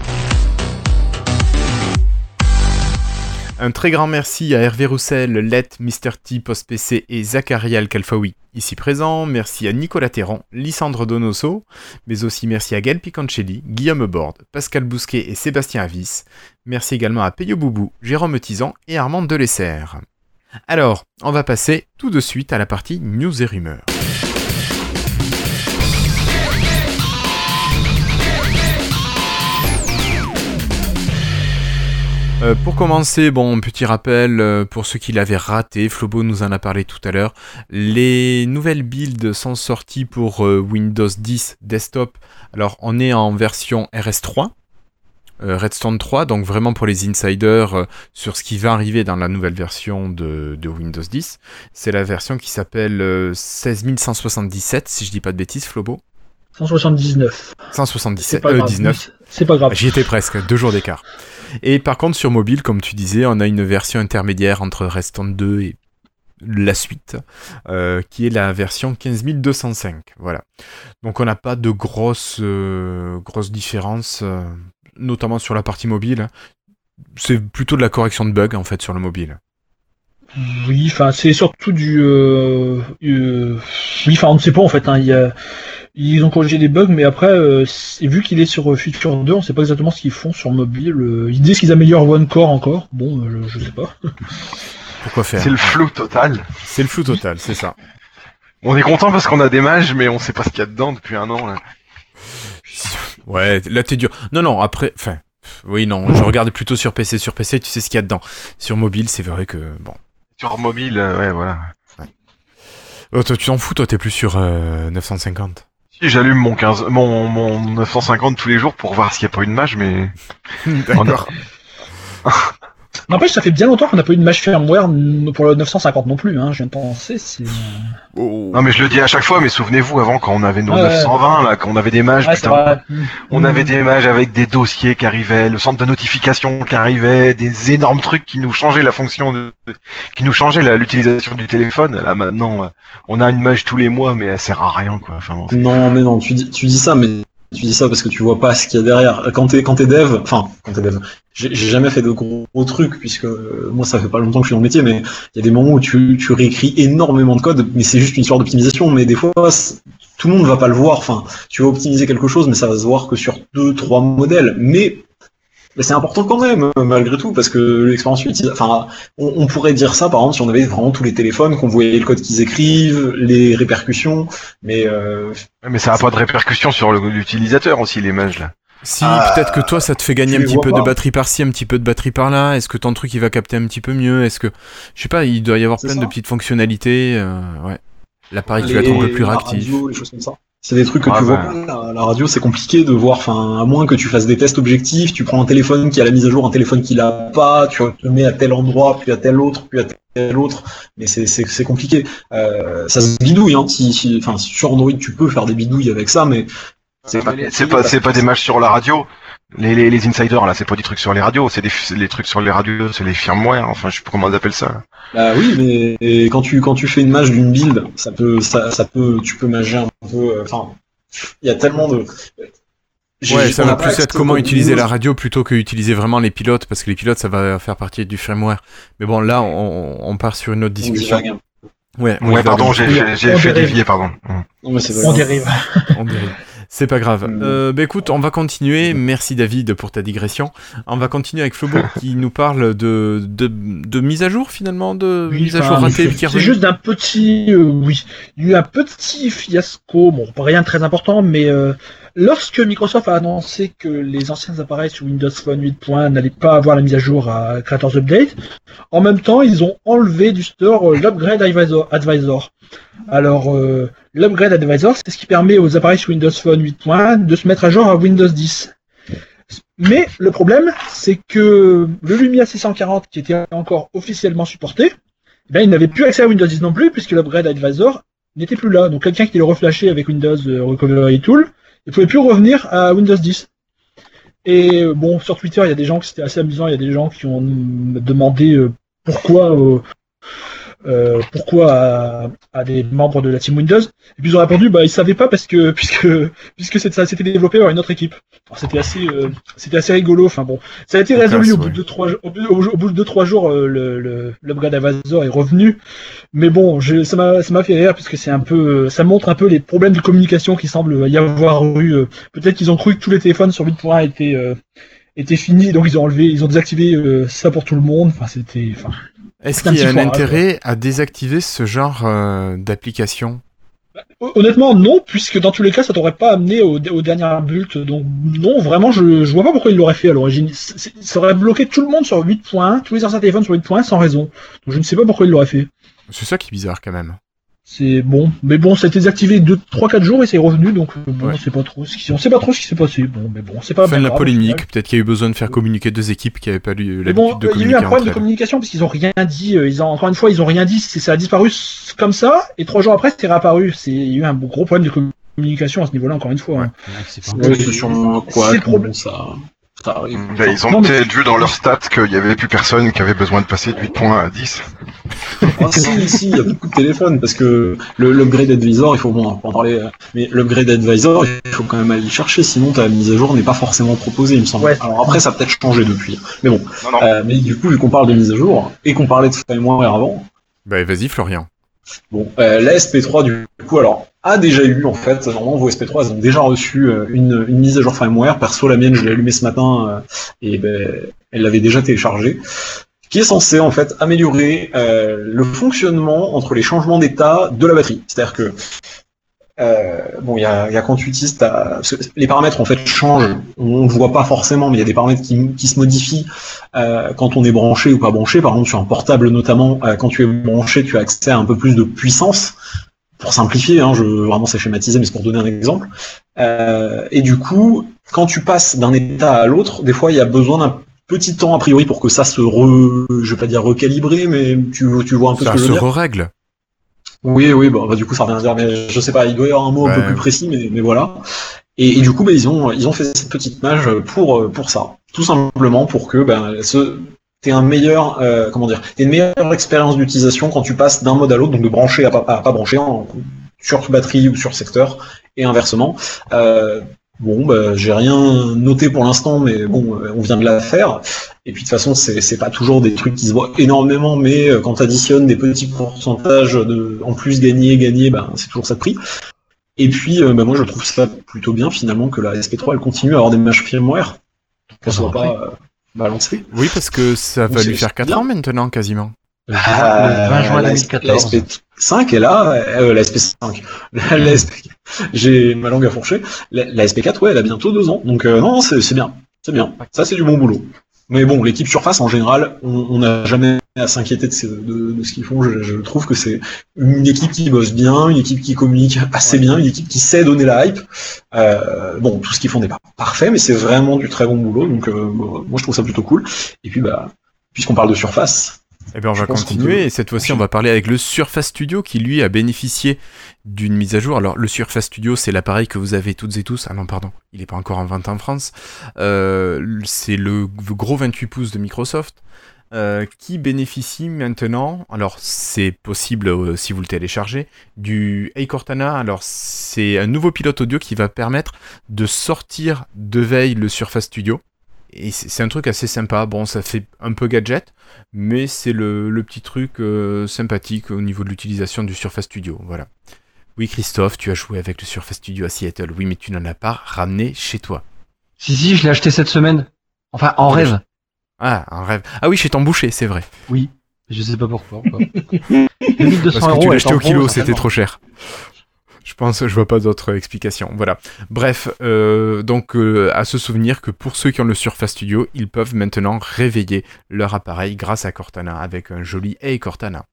Un très grand merci à Hervé Roussel, Let, Mr. T, Post PC et Zakaria Al-Kalfaoui, ici présents. Merci à Nicolas Terran, Lissandre Donoso, mais aussi merci à Gaël Picancelli, Guillaume Borde, Pascal Bousquet et Sébastien Avis. Merci également à Peyo Boubou, Jérôme Tizan et Armand Delesser. Alors, on va passer tout de suite à la partie news et rumeurs. Euh, pour commencer, bon, petit rappel euh, pour ceux qui l'avaient raté, Flobo nous en a parlé tout à l'heure. Les nouvelles builds sont sorties pour euh, Windows 10 Desktop. Alors, on est en version RS3, euh, Redstone 3, donc vraiment pour les insiders euh, sur ce qui va arriver dans la nouvelle version de, de Windows 10. C'est la version qui s'appelle euh, 16177, si je dis pas de bêtises, Flobo. 179. 177, C'est pas euh, grave. 19. C'est pas grave. J'y étais presque, deux jours d'écart. Et par contre, sur mobile, comme tu disais, on a une version intermédiaire entre Restant 2 et la suite, euh, qui est la version 15205. Voilà. Donc on n'a pas de grosses, euh, grosses différences, euh, notamment sur la partie mobile. C'est plutôt de la correction de bugs en fait sur le mobile. Oui, enfin, c'est surtout du. Euh, euh, oui, enfin, on ne sait pas en fait. Hein, il y a- ils ont corrigé des bugs, mais après, euh, vu qu'il est sur euh, Future 2, on ne sait pas exactement ce qu'ils font sur mobile. Euh, ils disent qu'ils améliorent OneCore encore. Bon, euh, je, je sais pas. Pourquoi faire? C'est le flou total. C'est le flou total, c'est ça. On est content parce qu'on a des mages, mais on sait pas ce qu'il y a dedans depuis un an. Là. Ouais, là t'es dur. Non, non, après, enfin, oui, non, je regarde plutôt sur PC. Sur PC, tu sais ce qu'il y a dedans. Sur mobile, c'est vrai que, bon. Sur mobile, euh, ouais, voilà. Oh, toi, tu t'en fous, toi, t'es plus sur euh, 950. Si j'allume mon 15, mon, mon 950 tous les jours pour voir s'il n'y a pas une mage, mais D'accord. N'empêche, ça fait bien longtemps qu'on n'a pas eu de match firmware pour le 950 non plus. Hein, je viens de penser. C'est. Oh. non, mais je le dis à chaque fois. Mais souvenez-vous, avant quand on avait nos Ouais. 920 là, quand on avait des mages, Ouais, putain, on avait des mages avec des dossiers qui arrivaient, le centre de notification qui arrivait, des énormes trucs qui nous changeaient la fonction, de, qui nous changeaient la- l'utilisation du téléphone. Là maintenant, euh, on a une mage tous les mois, mais elle sert à rien quoi. Enfin, bon, c'est- Non, mais non, tu dis, tu dis ça, mais tu dis ça parce que tu vois pas ce qu'il y a derrière. Quand t'es, quand t'es dev, enfin, quand t'es dev, j'ai jamais fait de gros, trucs puisque euh, moi ça fait pas longtemps que je suis dans le métier, mais il y a des moments où tu, tu réécris énormément de code, mais c'est juste une histoire d'optimisation. Mais des fois, tout le monde va pas le voir. Enfin, tu vas optimiser quelque chose, mais ça va se voir que sur deux, trois modèles. Mais c'est important quand même, malgré tout, parce que l'expérience utilisateur, enfin, on, on pourrait dire ça, par exemple, si on avait vraiment tous les téléphones, qu'on voyait le code qu'ils écrivent, les répercussions, mais euh, Mais ça a pas de répercussion sur l'utilisateur aussi, les mages là. Si, Ah, peut-être que toi, ça te fait gagner un petit peu de batterie par-ci, un petit peu de batterie par-là. Est-ce que ton truc, il va capter un petit peu mieux? Est-ce que, je sais pas, il doit y avoir plein ça. de petites fonctionnalités. euh, ouais. L'appareil qui va être un peu plus réactif. radio, les choses comme ça. C'est des trucs que Ah, tu vois ouais. pas. La, la radio, c'est compliqué de voir. Enfin, à moins que tu fasses des tests objectifs, tu prends un téléphone qui a la mise à jour, un téléphone qui l'a pas, tu te mets à tel endroit, puis à tel autre, puis à tel autre. Mais c'est c'est c'est compliqué. Euh, ça se bidouille. Hein. Si, si- enfin, sur Android, tu peux faire des bidouilles avec ça, mais C'est pas, c'est pas, c'est pas des mages sur la radio. Les, les, les insiders là, c'est pas des trucs sur les radios, c'est les trucs sur les radios, c'est les firmware. Enfin, je sais pas comment on appelle ça. Bah oui, mais quand tu quand tu fais une mage d'une build, ça peut ça, ça peut tu peux mager un peu. euh, Enfin, il y a tellement de. Ouais, ça va plus être comment utiliser la radio plutôt que utiliser vraiment les pilotes, parce que les pilotes, ça va faire partie du firmware. Mais bon, là, on, on part sur une autre On discussion. Ouais, on Ouais, pardon, j'ai, fait dérive. dévier, pardon. Non, mais c'est On dérive. On dirait. C'est pas grave. Mm. Euh, bah écoute, on va continuer. Merci David pour ta digression. On va continuer avec Flobo qui nous parle de, de, de mise à jour finalement, de Oui, mise à jour ratée C'est juste d'un petit, euh, oui, il y a eu un petit fiasco, bon, rien de très important, mais euh, lorsque Microsoft a annoncé que les anciens appareils sur Windows Phone 8.1 n'allaient pas avoir la mise à jour à Creators Update, en même temps, ils ont enlevé du store euh, l'Upgrade Advisor. Alors, euh, l'Upgrade Advisor, c'est ce qui permet aux appareils sur Windows Phone 8.1 de se mettre à jour à Windows 10. Mais le problème, c'est que le Lumia 640, qui était encore officiellement supporté, eh ben, il n'avait plus accès à Windows 10 non plus, puisque l'upgrade advisor n'était plus là. Donc quelqu'un qui le reflashait avec Windows euh, Recovery Tool, il pouvait plus revenir à Windows 10. Et euh, bon, sur Twitter, il y a des gens qui c'était assez amusant, il y a des gens qui ont demandé pourquoi euh, pourquoi à, à des membres de la team Windows? Et puis ils ont répondu, bah ils savaient pas parce que puisque puisque ça s'était développé par une autre équipe. Alors, C'était assez euh, c'était assez rigolo. Enfin bon, ça a été résolu au ouais. bout de trois au bout, au bout de deux trois jours. euh, le le l'upgrade Advisor est revenu. Mais bon, je, ça m'a ça m'a fait rire puisque c'est un peu ça montre un peu les problèmes de communication qui semblent y avoir eu. euh, Peut-être qu'ils ont cru que tous les téléphones sur 8.1 étaient euh, étaient finis, donc ils ont enlevé, ils ont désactivé euh, ça pour tout le monde. Enfin, c'était, enfin, Est-ce qu'il y a un intérêt à désactiver ce genre euh, d'application? Hon- Honnêtement, non, puisque dans tous les cas, ça t'aurait pas amené au, au dernier build. Donc, non, vraiment, je, je vois pas pourquoi il l'aurait fait à l'origine. Ça aurait bloqué tout le monde sur 8.1, tous les anciens téléphones sur 8.1 sans raison. Donc, je ne sais pas pourquoi il l'aurait fait. C'est ça qui est bizarre quand même. C'est bon, mais bon, ça a été désactivé 2, 3, 4 jours et c'est revenu, donc euh, bon, Ouais. c'est pas trop ce qui, on sait pas trop ce qui s'est passé. Bon, mais bon, c'est pas Fin de la polémique, peut-être qu'il y a eu besoin de faire communiquer deux équipes qui n'avaient pas eu Mais l'habitude bon, de euh, il y a eu un problème de communication parce qu'ils ont rien dit. euh, Ils ont encore une fois, ils ont rien dit. c'est- Ça a disparu comme ça et trois jours après, c'est réapparu. C'est il y a eu un gros problème de communication à ce niveau-là, encore une fois. Ouais. hein. c'est pas Ouais, c'est sûrement quoi, bon, ça, ça arrive. Ben, ils ont mais- peut-être vu dans leurs stats qu'il y avait plus personne qui avait besoin de passer de 8.1 à 10. Ah, si, si, il y a beaucoup de téléphones parce que le- l'upgrade advisor, il faut bon, en parler, euh, mais l'upgrade advisor, il faut quand même aller le chercher, sinon ta mise à jour n'est pas forcément proposée, il me semble. Ouais. Alors après, ça a peut-être changé depuis. Mais bon, Non, non. euh, mais du coup, vu qu'on parle de mise à jour et qu'on parlait de firmware avant, Bah vas-y Florian. Bon, euh, la SP3 du coup, alors a déjà eu en fait, normalement vos SP3 elles ont déjà reçu euh, une, mise à jour firmware. Perso, la mienne, je l'ai allumée ce matin euh, et ben, elle l'avait déjà téléchargée, qui est censée en fait améliorer euh, le fonctionnement entre les changements d'état de la batterie. C'est-à-dire que euh, bon, il y a, y a quand tu utilises ta... parce que les paramètres en fait changent. On ne voit pas forcément, mais il y a des paramètres qui, qui se modifient euh, quand on est branché ou pas branché. Par exemple, sur un portable notamment, euh, quand tu es branché, tu as accès à un peu plus de puissance. Pour simplifier, hein, je vraiment c'est schématisé, mais c'est pour donner un exemple. Et du coup, quand tu passes d'un état à l'autre, des fois il y a besoin d'un petit temps a priori pour que ça se re, je vais pas dire recalibrer, mais tu, tu vois un peu Ça ce que je se veux dire. règle. Oui, oui, bon, bah, du coup, ça revient à dire, mais je sais pas, il doit y avoir un mot un peu plus précis, mais, mais voilà. Et, et du coup, bah, ils ont, ils ont fait cette petite mage pour, euh, pour ça. Tout simplement pour que, ben, ce, t'aies un meilleur, euh, comment dire, une meilleure expérience d'utilisation quand tu passes d'un mode à l'autre, donc de brancher à pas, à pas brancher, en- sur batterie ou sur secteur, et inversement. Euh, bon, bah, j'ai rien noté pour l'instant, mais bon, euh, on vient de la faire. Et puis de toute façon, c'est pas toujours des trucs qui se voient énormément, mais euh, quand tu additionnes des petits pourcentages de, en plus gagner, gagner, ben, c'est toujours ça de prix. Et puis, euh, ben, moi, je trouve ça plutôt bien finalement que la SP3 elle continue à avoir des matchs firmware. qu'elle soit pas euh, balancée. Oui, parce que ça va lui faire 4 bien. ans maintenant, quasiment. Le 20 le 20 juin la, 2014. la SP5 est là, euh, la SP5. La, la SP... J'ai ma langue à fourcher. La, la SP4, ouais, elle a bientôt deux ans. Donc euh, non, c'est bien, c'est bien. Ça, c'est du bon boulot. Mais bon, l'équipe surface en général, on n'a jamais à s'inquiéter de, ce- de- de ce qu'ils font. Je, je trouve que c'est une équipe qui bosse bien, une équipe qui communique assez bien, une équipe qui sait donner la hype. Euh, bon, tout ce qu'ils font n'est pas parfait, mais c'est vraiment du très bon boulot. Donc euh, moi, je trouve ça plutôt cool. Et puis bah, puisqu'on parle de surface, Eh bien, on va continuer peut- et cette fois-ci, on va parler avec le Surface Studio qui, lui, a bénéficié d'une mise à jour. Alors, le Surface Studio, c'est l'appareil que vous avez toutes et tous. Ah non, pardon, il n'est pas encore en vente en France. Euh, c'est le gros 28 pouces de Microsoft euh, qui bénéficie maintenant, alors c'est possible euh, si vous le téléchargez, du Hey Cortana. Alors, c'est un nouveau pilote audio qui va permettre de sortir de veille le Surface Studio. Et c'est un truc assez sympa. Bon, ça fait un peu gadget, mais c'est le, le petit truc euh, sympathique au niveau de l'utilisation du Surface Studio. Voilà. Oui, Christophe, tu as joué avec le Surface Studio à Seattle. Oui, mais tu n'en as pas ramené chez toi. Si, si, je l'ai acheté cette semaine. Enfin, en rêve. Ah, un rêve. Ah oui, chez ton boucher, c'est vrai. Oui. Je sais pas pourquoi. quoi. 2200 Parce que tu l'as acheté en au kilo, c'était trop cher. Je pense, je vois pas d'autres explications. Voilà. Bref, euh, donc euh, à se souvenir que pour ceux qui ont le Surface Studio, ils peuvent maintenant réveiller leur appareil grâce à Cortana avec un joli Hey Cortana.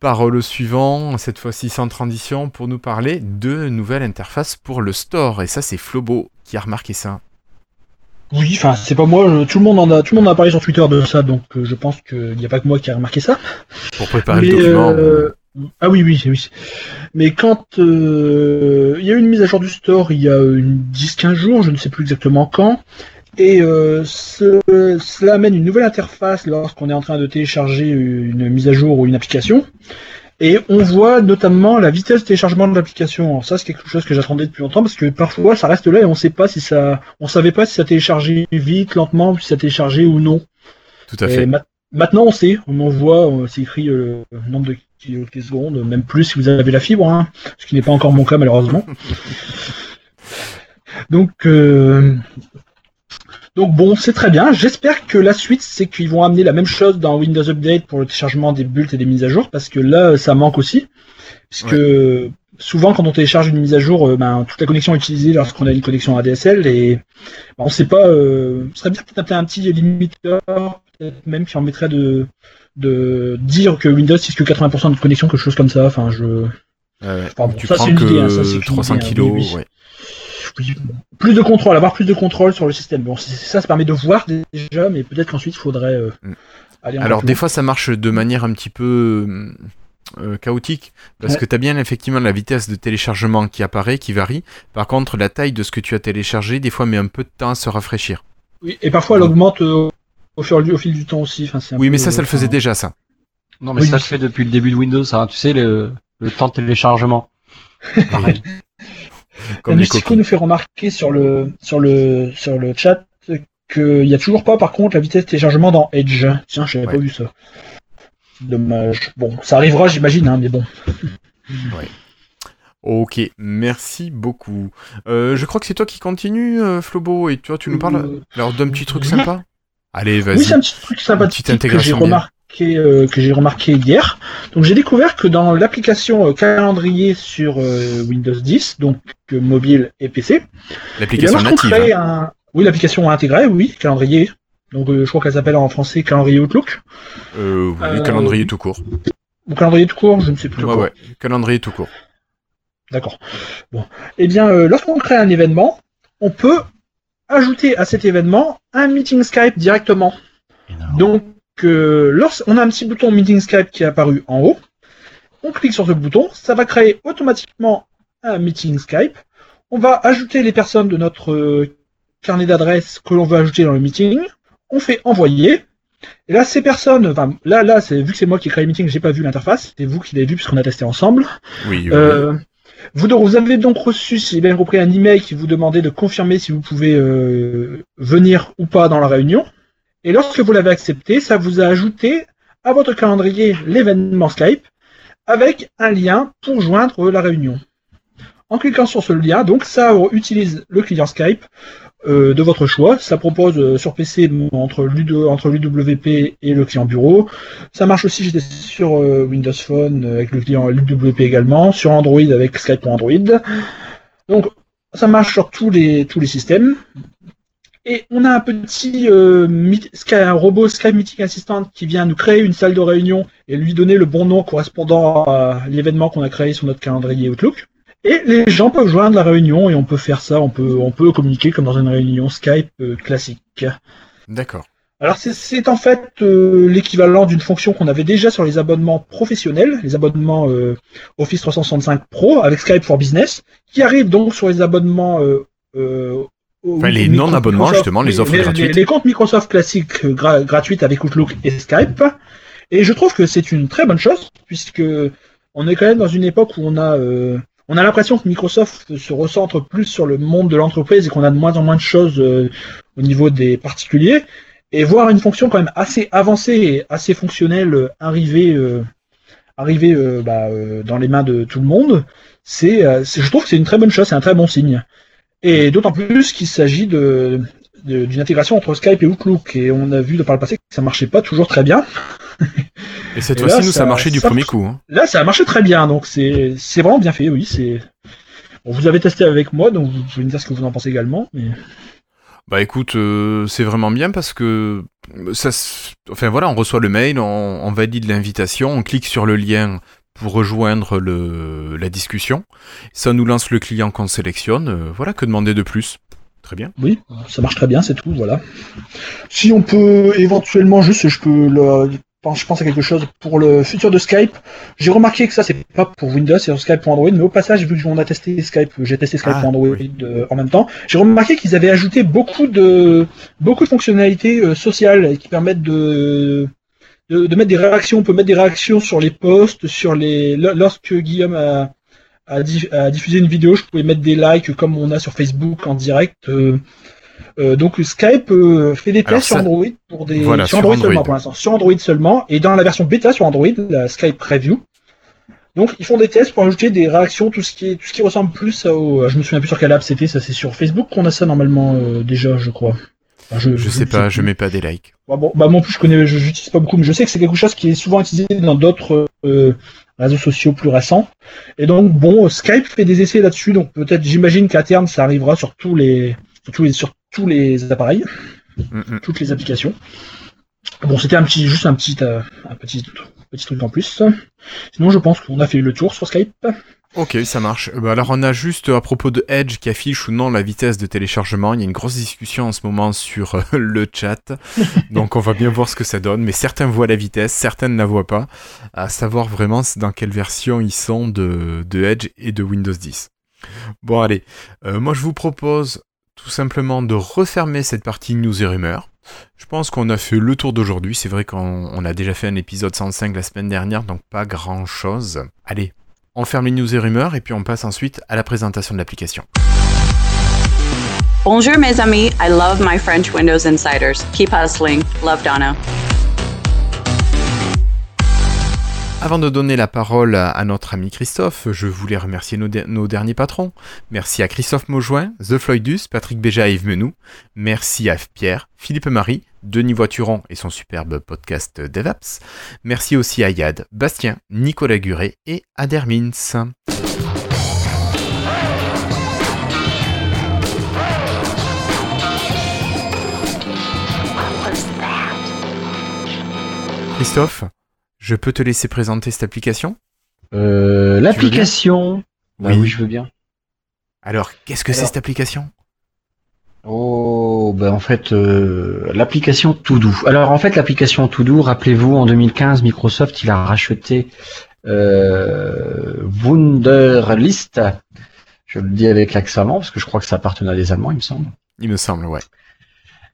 Parole au suivant, cette fois-ci sans transition, pour nous parler de nouvelles interfaces pour le store. Et ça, c'est Flobo qui a remarqué ça. Oui, enfin, c'est pas moi, je- tout le monde en a, tout le monde a parlé sur Twitter de ça, donc euh, je pense qu'il n'y a pas que moi qui a remarqué ça. Pour préparer Mais, le document. Ah oui, oui, oui. Mais quand euh, il y a eu une mise à jour du store il y a une 10-15 jours, je ne sais plus exactement quand, et euh, ce- cela amène une nouvelle interface lorsqu'on est en train de télécharger une mise à jour ou une application. Et on voit notamment la vitesse de téléchargement de l'application. Alors ça, c'est quelque chose que j'attendais depuis longtemps parce que parfois ça reste là et on sait pas si ça, on savait pas si ça téléchargeait vite, lentement, si ça téléchargeait ou non. Tout à Et fait. ma- maintenant, on sait, on en voit, c'est écrit euh, le nombre de secondes, même plus si vous avez la fibre, hein, ce qui n'est pas encore mon cas malheureusement. donc, euh, donc bon, c'est très bien. J'espère que la suite, c'est qu'ils vont amener la même chose dans Windows Update pour le téléchargement des bulles et des mises à jour, parce que là, ça manque aussi, puisque souvent quand on télécharge une mise à jour, euh, ben, toute la connexion est utilisée lorsqu'on a une connexion ADSL et ben, on sait pas. Euh, ce serait bien peut-être un petit limiteur, peut-être même qui en mettrait de de dire que Windows c'est que 80% de connexion, quelque chose comme ça. Enfin, je. Enfin, bon, tu ça, prends une que idée, hein, ça, c'est une 300 idée, hein, kilos. oui, oui. ouais. oui, plus de contrôle, avoir plus de contrôle sur le système. Bon, ça, ça permet de voir déjà, mais peut-être qu'ensuite il faudrait euh, Mm. aller Alors des fois ça marche de manière un petit peu euh, chaotique parce Ouais. que tu as bien effectivement la vitesse de téléchargement qui apparaît, qui varie. Par contre la taille de ce que tu as téléchargé des fois met un peu de temps à se rafraîchir. Oui, et parfois elle augmente euh, au, fur, au fil du temps aussi. Enfin, c'est un Oui peu, mais ça ça euh, le faisait enfin, déjà ça. Non, mais Oui. ça se fait depuis le début de Windows, ça. Tu sais, le, le temps de téléchargement. Pareil. Comme les Mystico nous fait remarquer sur le sur le sur le chat qu'il n'y a toujours pas par contre la vitesse de téléchargement dans Edge. Tiens, j'avais Ouais. pas vu ça. Dommage. Bon, ça arrivera, j'imagine, hein, mais bon. Ok, merci beaucoup. Euh, je crois que c'est toi qui continue, euh, Flobo, et toi tu nous parles Euh, alors d'un petit truc sympa? Allez, vas-y. Oui, c'est un petit truc sympathique petite que j'ai remarqué, euh, que j'ai remarqué hier. Donc j'ai découvert que dans l'application euh, calendrier sur euh, Windows 10, donc mobile et PC, eh L'application native. crée hein. un... Oui, l'application intégrée, oui, calendrier. Donc je crois qu'elle s'appelle en français calendrier Outlook. Oui, calendrier tout court. Ou calendrier tout court, je ne sais plus. Ouais, ouais, calendrier tout court. D'accord. Bon. Eh bien, euh, lorsqu'on crée un événement, on peut ajouter à cet événement un meeting Skype directement. Donc, euh, lorsqu'on a un petit bouton meeting Skype qui est apparu en haut, on clique sur ce bouton, ça va créer automatiquement un meeting Skype. On va ajouter les personnes de notre euh, carnet d'adresses que l'on veut ajouter dans le meeting. On fait envoyer. Et là, ces personnes, enfin, là, là, c'est vu que c'est moi qui ai créé le meeting, j'ai pas vu l'interface. C'est vous qui l'avez vu puisqu'on a testé ensemble. Oui, oui. Euh, vous, avez donc reçu, si j'ai bien compris, un email qui vous demandait de confirmer si vous pouvez euh, venir ou pas dans la réunion. Et lorsque vous l'avez accepté, ça vous a ajouté à votre calendrier l'événement Skype avec un lien pour joindre la réunion. En cliquant sur ce lien, donc ça utilise le client Skype de votre choix. Ça propose euh, sur PC entre, l'U2, entre l'UWP et le client bureau. Ça marche aussi sur euh, Windows Phone euh, avec le client l'UWP également, sur Android avec Skype pour Android. Donc ça marche sur tous les systèmes. Et on a un petit euh, robot Skype Meeting Assistant qui vient nous créer une salle de réunion et lui donner le bon nom correspondant à l'événement qu'on a créé sur notre calendrier Outlook. Et les gens peuvent joindre la réunion et on peut faire ça, on peut, on peut communiquer comme dans une réunion Skype euh, classique. D'accord. Alors c'est- en fait euh, l'équivalent d'une fonction qu'on avait déjà sur les abonnements professionnels, les abonnements euh, Office 365 Pro avec Skype for Business, qui arrive donc sur les abonnements euh, euh, Enfin, les non-abonnements, justement, les offres les, gratuites. les comptes Microsoft classiques euh, gra- gratuites avec Outlook et Skype. Et je trouve que c'est une très bonne chose puisque on est quand même dans une époque où on a euh, on a l'impression que Microsoft se recentre plus sur le monde de l'entreprise et qu'on a de moins en moins de choses euh, au niveau des particuliers. Et voir une fonction quand même assez avancée et assez fonctionnelle euh, arriver, euh, arriver euh, bah, euh, dans les mains de tout le monde, c'est, euh, c'est- je trouve que c'est une très bonne chose, c'est un très bon signe. Et d'autant plus qu'il s'agit de- d'une intégration entre Skype et Outlook. Et on a vu par le passé que ça marchait pas toujours très bien. Et cette Et fois-ci, nous, ça, ça- a marché du ça- premier coup. hein. Là, ça a marché très bien, donc c'est, vraiment bien fait, oui. C'est... Bon, vous avez testé avec moi, donc vous pouvez me dire ce que vous en pensez également. Mais... Bah écoute, euh, c'est vraiment bien parce que ça, enfin voilà, on reçoit le mail, on, on valide l'invitation, on clique sur le lien pour rejoindre le, la discussion. Ça nous lance le client qu'on sélectionne. euh, voilà, que demander de plus? Très bien. Oui, ça marche très bien, c'est tout, voilà. Si on peut éventuellement juste, je peux le, je pense à quelque chose pour le futur de Skype. J'ai remarqué que ça c'est pas pour Windows, c'est sur Skype pour Android, mais au passage, vu que on a testé Skype, j'ai testé Skype Ah, pour Android oui. euh, en même temps, j'ai remarqué qu'ils avaient ajouté beaucoup de beaucoup de fonctionnalités euh, sociales qui permettent de, de de mettre des réactions. On peut mettre des réactions sur les posts, sur les lorsque Guillaume a à, di- à diffuser une vidéo, je pouvais mettre des likes comme on a sur Facebook en direct. euh, euh, donc Skype euh, fait des tests sur Android pour des Voilà, sur sur Android, seulement pour l'instant, sur Android seulement et dans la version bêta sur Android, la Skype Preview. Donc ils font des tests pour ajouter des réactions, tout ce qui est tout ce qui ressemble plus au je me souviens plus sur quelle app c'était, ça c'est sur Facebook qu'on a ça normalement euh, déjà, je crois. Enfin, Je sais pas, je mets pas des likes. Bah, bon, bah moi en plus je connais, je j'utilise pas beaucoup, mais je sais que c'est quelque chose qui est souvent utilisé dans d'autres réseaux sociaux plus récents. Et donc bon, Skype fait des essais là-dessus, donc peut-être j'imagine qu'à terme ça arrivera sur tous les sur tous les sur tous les appareils, Mm, toutes les applications. Bon, c'était un petit juste un petit euh, un petit petit truc en plus. Sinon, je pense qu'on a fait le tour sur Skype. Ok, ça marche. Bah alors on a juste à propos de Edge qui affiche ou non la vitesse de téléchargement. Il y a une grosse discussion en ce moment sur euh, le chat, donc on va bien voir ce que ça donne. Mais certains voient la vitesse, certains ne la voient pas. À savoir vraiment dans quelle version ils sont de, de Edge et de Windows 10. Bon allez, Euh, moi je vous propose tout simplement de refermer cette partie news et rumeurs. Je pense qu'on a fait le tour d'aujourd'hui. C'est vrai qu'on on a déjà fait un épisode 105 la semaine dernière, donc pas grand chose. Allez, on ferme les news et rumeurs et puis on passe ensuite à la présentation de l'application. Bonjour, mes amis. I love my French Windows Insiders. Keep hustling. Love Donna. Avant de donner la parole à, notre ami Christophe, je voulais remercier nos derniers patrons. Merci à Christophe Maujoin, The Floydus, Patrick Béja et Yves Menou. Merci à Pierre, Philippe Marie, Denis Voituron et son superbe podcast DevApps. Merci aussi à Yad, Bastien, Nicolas Guret et Adermins. Christophe, je peux te laisser présenter cette application? Euh, l'application. Bah Oui. oui, je veux bien. Alors, qu'est-ce que c'est cette application? Oh, ben en fait, euh, l'application Todo. Alors en fait, l'application Todo, rappelez-vous, en 2015, Microsoft, il a racheté euh, Wunderlist. Je le dis avec l'accent allemand, parce que je crois que ça appartenait à des Allemands, il me semble. Il me semble, ouais.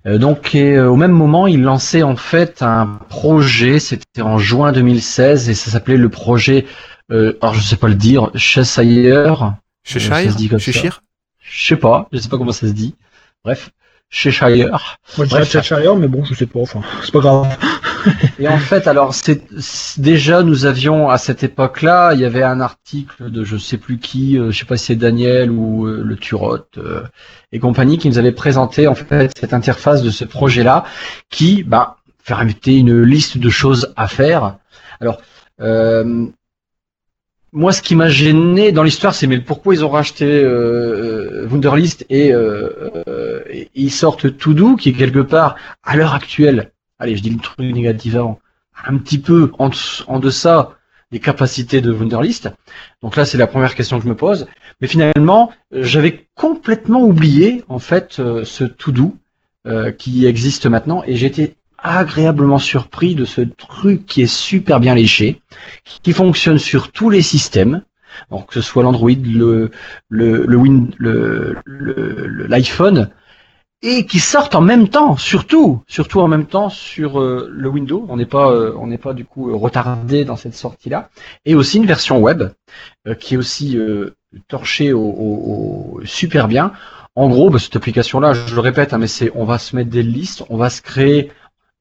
Euh, donc et, euh, au même moment, il lançait en fait un projet, c'était en juin 2016, et ça s'appelait le projet, euh, alors je sais pas le dire, Cheshire, Cheshire? Ça se dit comme ça. Cheshire? Je sais pas, je sais pas comment ça se dit. Bref, Cheshire. Moi je dirais Bref. Cheshire, mais bon, je sais pas, enfin, c'est pas grave. Et en fait, alors c'est déjà nous avions à cette époque-là, il y avait un article de je sais plus qui, euh, je sais pas si c'est Daniel ou euh, le Turot euh, et compagnie qui nous avait présenté en fait cette interface de ce projet-là qui bah permettait une liste de choses à faire. Alors euh, moi, ce qui m'a gêné dans l'histoire, c'est mais pourquoi ils ont racheté euh, euh, Wunderlist et, euh, euh, ils sortent To-Do, qui est quelque part à l'heure actuelle, allez, je dis le truc négatif avant, un petit peu en, deçà des capacités de Wunderlist. Donc là, c'est la première question que je me pose. Mais finalement, euh, j'avais complètement oublié en fait euh, ce To-Do euh, qui existe maintenant, et j'étais agréablement surpris de ce truc qui est super bien léché qui fonctionne sur tous les systèmes, donc que ce soit l'Android, le le le, Win- le- l'iPhone, et qui sortent en même temps, surtout, surtout en même temps sur euh, le Windows. On n'est pas euh, on n'est pas du coup euh, retardé dans cette sortie-là, et aussi une version web euh, qui est aussi euh, torchée au, au- au- super bien. En gros, bah, cette application-là, je le répète, hein, mais c'est on va se mettre des listes, on va se créer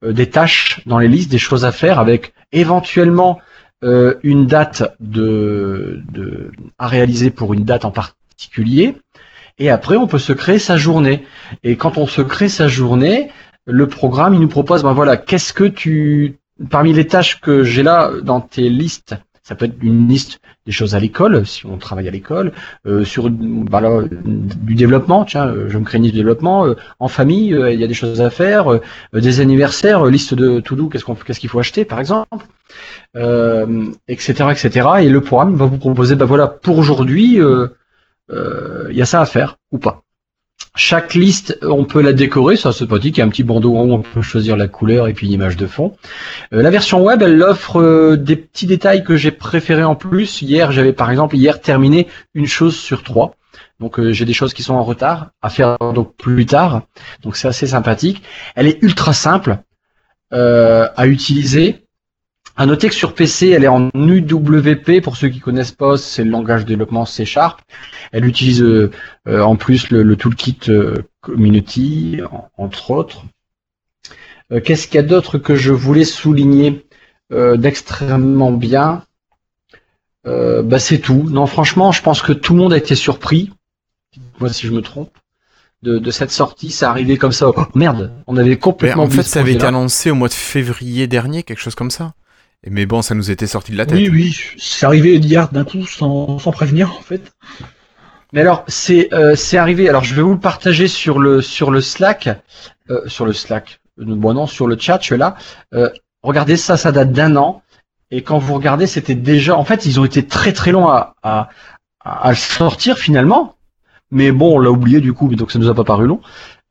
euh, des tâches dans les listes, des choses à faire avec éventuellement une date de, de à réaliser pour une date en particulier. Et après, on peut se créer sa journée. Et quand on se crée sa journée, le programme, il nous propose, ben voilà, qu'est-ce que tu, parmi les tâches que j'ai là dans tes listes, ça peut être une liste des choses à l'école, si on travaille à l'école, euh, sur ben là, du développement, tiens, euh, je me crée une liste de développement, euh, en famille, euh, il y a des choses à faire, euh, des anniversaires, liste de to-do, qu'est-ce qu'on, qu'est-ce qu'il faut acheter, par exemple etc., etc. Et le programme va vous proposer, ben voilà, pour aujourd'hui, il y a ça à faire ou pas. Chaque liste, on peut la décorer, ça c'est pratique, il y a un petit bandeau en haut, on peut choisir la couleur et puis l'image de fond. Euh, la version web, elle offre euh, des petits détails que j'ai préférés en plus. Hier, j'avais par exemple hier terminé une chose sur trois. Donc euh, j'ai des choses qui sont en retard à faire donc plus tard. Donc c'est assez sympathique. Elle est ultra simple euh, à utiliser. À noter que sur PC, elle est en UWP. Pour ceux qui connaissent pas, c'est le langage de développement C Sharp. Elle utilise euh, euh, en plus le, le toolkit euh, Community, en- entre autres. Qu'est-ce qu'il y a d'autre que je voulais souligner d'extrêmement bien? Bah, C'est tout. Non, franchement, je pense que tout le monde a été surpris. Moi, si je me trompe. De, de cette sortie, ça arrivait comme ça. Oh, merde, on avait complètement en fait, ça avait été annoncé au mois de février dernier, quelque chose comme ça. Mais bon, ça nous était sorti de la tête. Oui, oui, c'est arrivé d'hier d'un coup sans, sans prévenir en fait. Mais alors, c'est euh, arrivé. Alors, je vais vous le partager sur le sur le Slack, euh, sur le Slack. Euh, Bon non, sur le chat, je suis là. Euh, regardez ça, ça date d'un an. Et quand vous regardez, c'était déjà. En fait, ils ont été très très longs à à, à sortir finalement. Mais bon, on l'a oublié du coup, donc ça nous a pas paru long.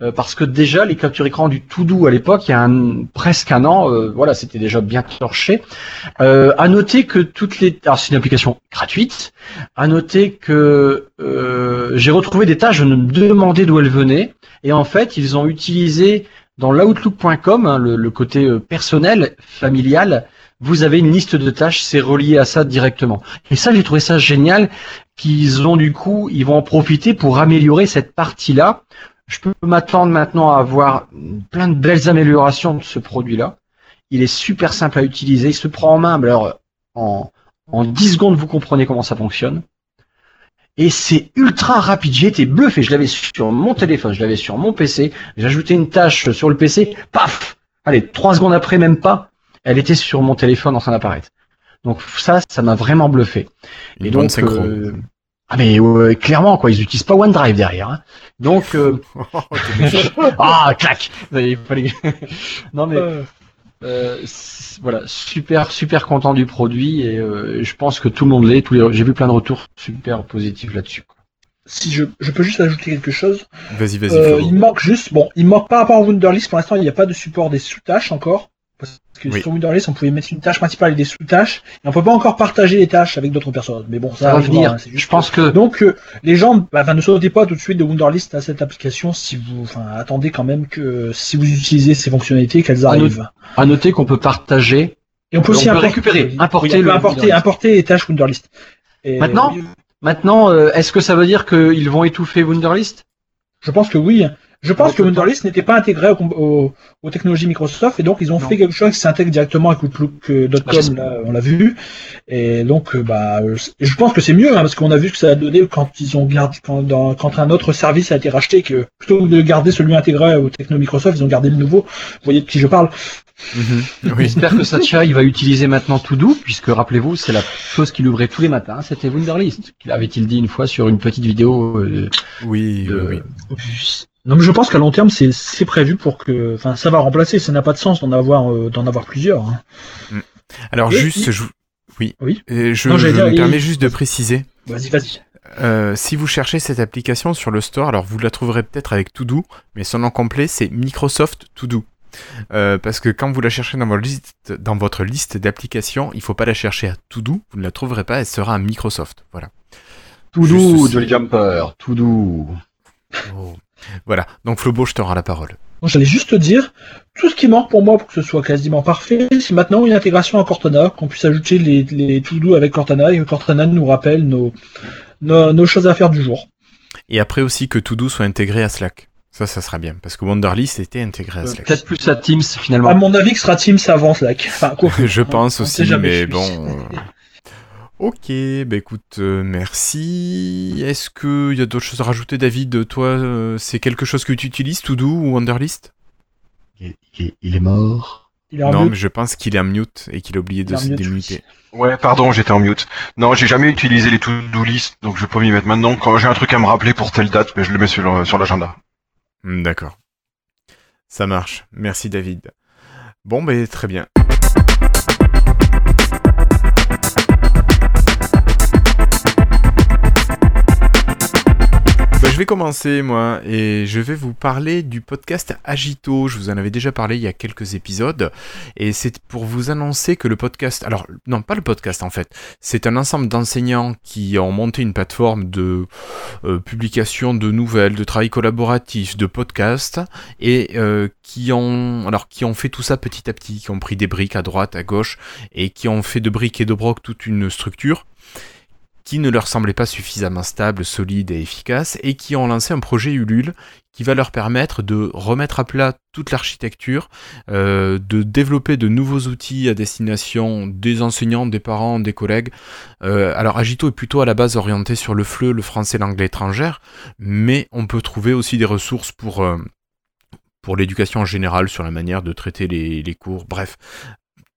Euh, parce que déjà, les captures écran du tout doux à l'époque, il y a un, presque un an, euh, voilà, c'était déjà bien torché. Euh, à noter que toutes les, alors c'est une application gratuite. À noter que euh, j'ai retrouvé des tâches, je me demandais d'où elles venaient, et en fait, ils ont utilisé dans l'outlook.com, hein, le, le côté euh, personnel, familial, vous avez une liste de tâches, c'est relié à ça directement. Et ça, j'ai trouvé ça génial qu'ils ont du coup, ils vont en profiter pour améliorer cette partie-là. Je peux m'attendre maintenant à avoir plein de belles améliorations de ce produit-là. Il est super simple à utiliser, il se prend en main. Alors, en, en 10 secondes, vous comprenez comment ça fonctionne. Et c'est ultra rapide. J'ai été bluffé. Je l'avais sur mon téléphone, je l'avais sur mon PC. J'ai ajouté une tâche sur le PC. Paf Allez, trois secondes après, même pas, elle était sur mon téléphone en train d'apparaître. Donc ça, ça m'a vraiment bluffé. Une Et donc, euh, ah mais clairement quoi, ils utilisent pas OneDrive derrière. hein. Donc euh, ah clac. Il fallait- non mais Euh, voilà, super super content du produit et euh, je pense que tout le monde l'est. Tous les- J'ai vu plein de retours super positifs là-dessus. si je, je peux juste ajouter quelque chose, Vas-y, vas-y. Euh, il manque juste, bon, il manque par rapport à Wunderlist, pour l'instant, il n'y a pas de support des sous-tâches encore. Parce que Oui. sur Wunderlist, on pouvait mettre une tâche principale et des sous-tâches, et on peut pas encore partager les tâches avec d'autres personnes. Mais bon, ça, Ça va arrivera, venir. hein, Je pense que Donc, euh, les gens, bah, enfin, ne sautez pas tout de suite de Wunderlist à cette application si vous, enfin, attendez quand même que si vous utilisez ces fonctionnalités, qu'elles Ah, arrivent. à noter qu'on peut partager. Et on peut on aussi peut récupérer, importer le importer, les tâches Wunderlist. Et, Maintenant oui, Maintenant, euh, est-ce que ça veut dire qu'ils vont étouffer Wunderlist Je pense que oui. Je pense que Wunderlist n'était pas intégré au, au- aux technologies Microsoft et donc ils ont Non. fait quelque chose qui s'intègre directement avec Outlook.com, j'espère. là, on l'a vu. Et donc, euh, bah, euh, je pense que c'est mieux hein, parce qu'on a vu que ça a donné quand ils ont gardé, quand, dans- quand un autre service a été racheté, que plutôt que de garder celui intégré aux technologies Microsoft, ils ont gardé le nouveau. Vous voyez de qui je parle Mhm. Oui. J'espère que Satya il va utiliser maintenant Todo, puisque rappelez-vous, c'est la chose qu'il ouvrait tous les matins, c'était Wunderlist. Qu'il avait-il dit une fois sur une petite vidéo euh, Oui, de- oui, oui. Non, mais je pense qu'à long terme, c'est c'est prévu pour que, enfin, ça va remplacer. Ça n'a pas de sens d'en avoir, euh, d'en avoir plusieurs. hein. Alors Et- juste, je... oui. Oui. Je, Non, j'allais je dire, me et- permets juste de préciser. Vas-y, vas-y. Euh, si vous cherchez cette application sur le store, alors vous la trouverez peut-être avec To-Do, mais son nom complet c'est Microsoft To-Do. Euh, parce que quand vous la cherchez dans votre liste, dans votre liste d'applications, il faut pas la chercher à To-Do, vous ne la trouverez pas, elle sera à Microsoft. Voilà. Todo, Jolly Jumper, Todo. Voilà. Donc Flobo, je te rends la parole. J'allais juste te dire, tout ce qui manque pour moi pour que ce soit quasiment parfait, c'est maintenant une intégration à Cortana, qu'on puisse ajouter les, les to-do avec Cortana et que Cortana nous rappelle nos, nos, nos choses à faire du jour. Et après aussi que To-Do soit intégré à Slack. Ça, ça sera bien, parce que Wonderlist était intégré à Euh, Slack. Peut-être plus à Teams finalement. À mon avis, que sera Teams avant Slack. Enfin, quoi. Je pense on aussi, mais bon. Ok, bah écoute, euh, merci. Est-ce qu'il y a d'autres choses à rajouter, David? Toi, euh, c'est quelque chose que tu utilises, To Do ou Wonderlist Il est, il est mort. Il est en Non, mute. mais je pense qu'il est en mute et qu'il a oublié de se mute, démuter. Ouais, pardon, j'étais en mute. Non, j'ai jamais utilisé les to-do list, donc je vais pas m'y mettre maintenant. Quand j'ai un truc à me rappeler pour telle date, mais je le mets sur, sur l'agenda. Hmm, D'accord. Ça marche. Merci, David. Bon, ben très bien. Vais commencer moi et je vais vous parler du podcast Agito. Je vous en avais déjà parlé il y a quelques épisodes et c'est pour vous annoncer que le podcast, alors non pas le podcast en fait, c'est un ensemble d'enseignants qui ont monté une plateforme de euh, publication de nouvelles, de travail collaboratif, de podcasts et euh, qui ont alors qui ont fait tout ça petit à petit, qui ont pris des briques à droite, à gauche et qui ont fait de briques et de broc toute une structure qui ne leur semblait pas suffisamment stable, solide et efficace, et qui ont lancé un projet Ulule qui va leur permettre de remettre à plat toute l'architecture, euh, de développer de nouveaux outils à destination des enseignants, des parents, des collègues. Euh, alors Agito est plutôt à la base orienté sur le FLE, le français, l'anglais étrangère, mais on peut trouver aussi des ressources pour... euh, pour l'éducation en général, sur la manière de traiter les, les cours, bref,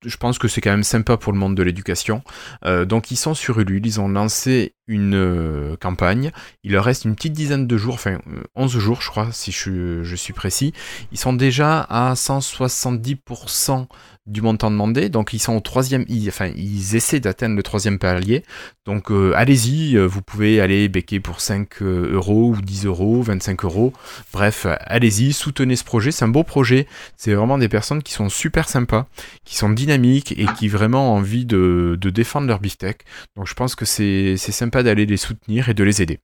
je pense que c'est quand même sympa pour le monde de l'éducation. Euh, donc ils sont sur Ulule, ils ont lancé une euh, campagne. Il leur reste une petite dizaine de jours, enfin euh, 11 jours je crois, si je suis précis. Ils sont déjà à 170% du montant demandé, donc ils sont au troisième, ils, enfin ils essaient d'atteindre le troisième palier. Donc euh, allez-y, euh, vous pouvez aller becquer pour 5 euh, euros ou 10 euros, 25 euros. Bref, allez-y, soutenez ce projet, c'est un beau projet. C'est vraiment des personnes qui sont super sympas, qui sont dynamiques et qui vraiment ont envie de, de défendre leur beefsteak. Donc je pense que c'est sympa d'aller les soutenir et de les aider.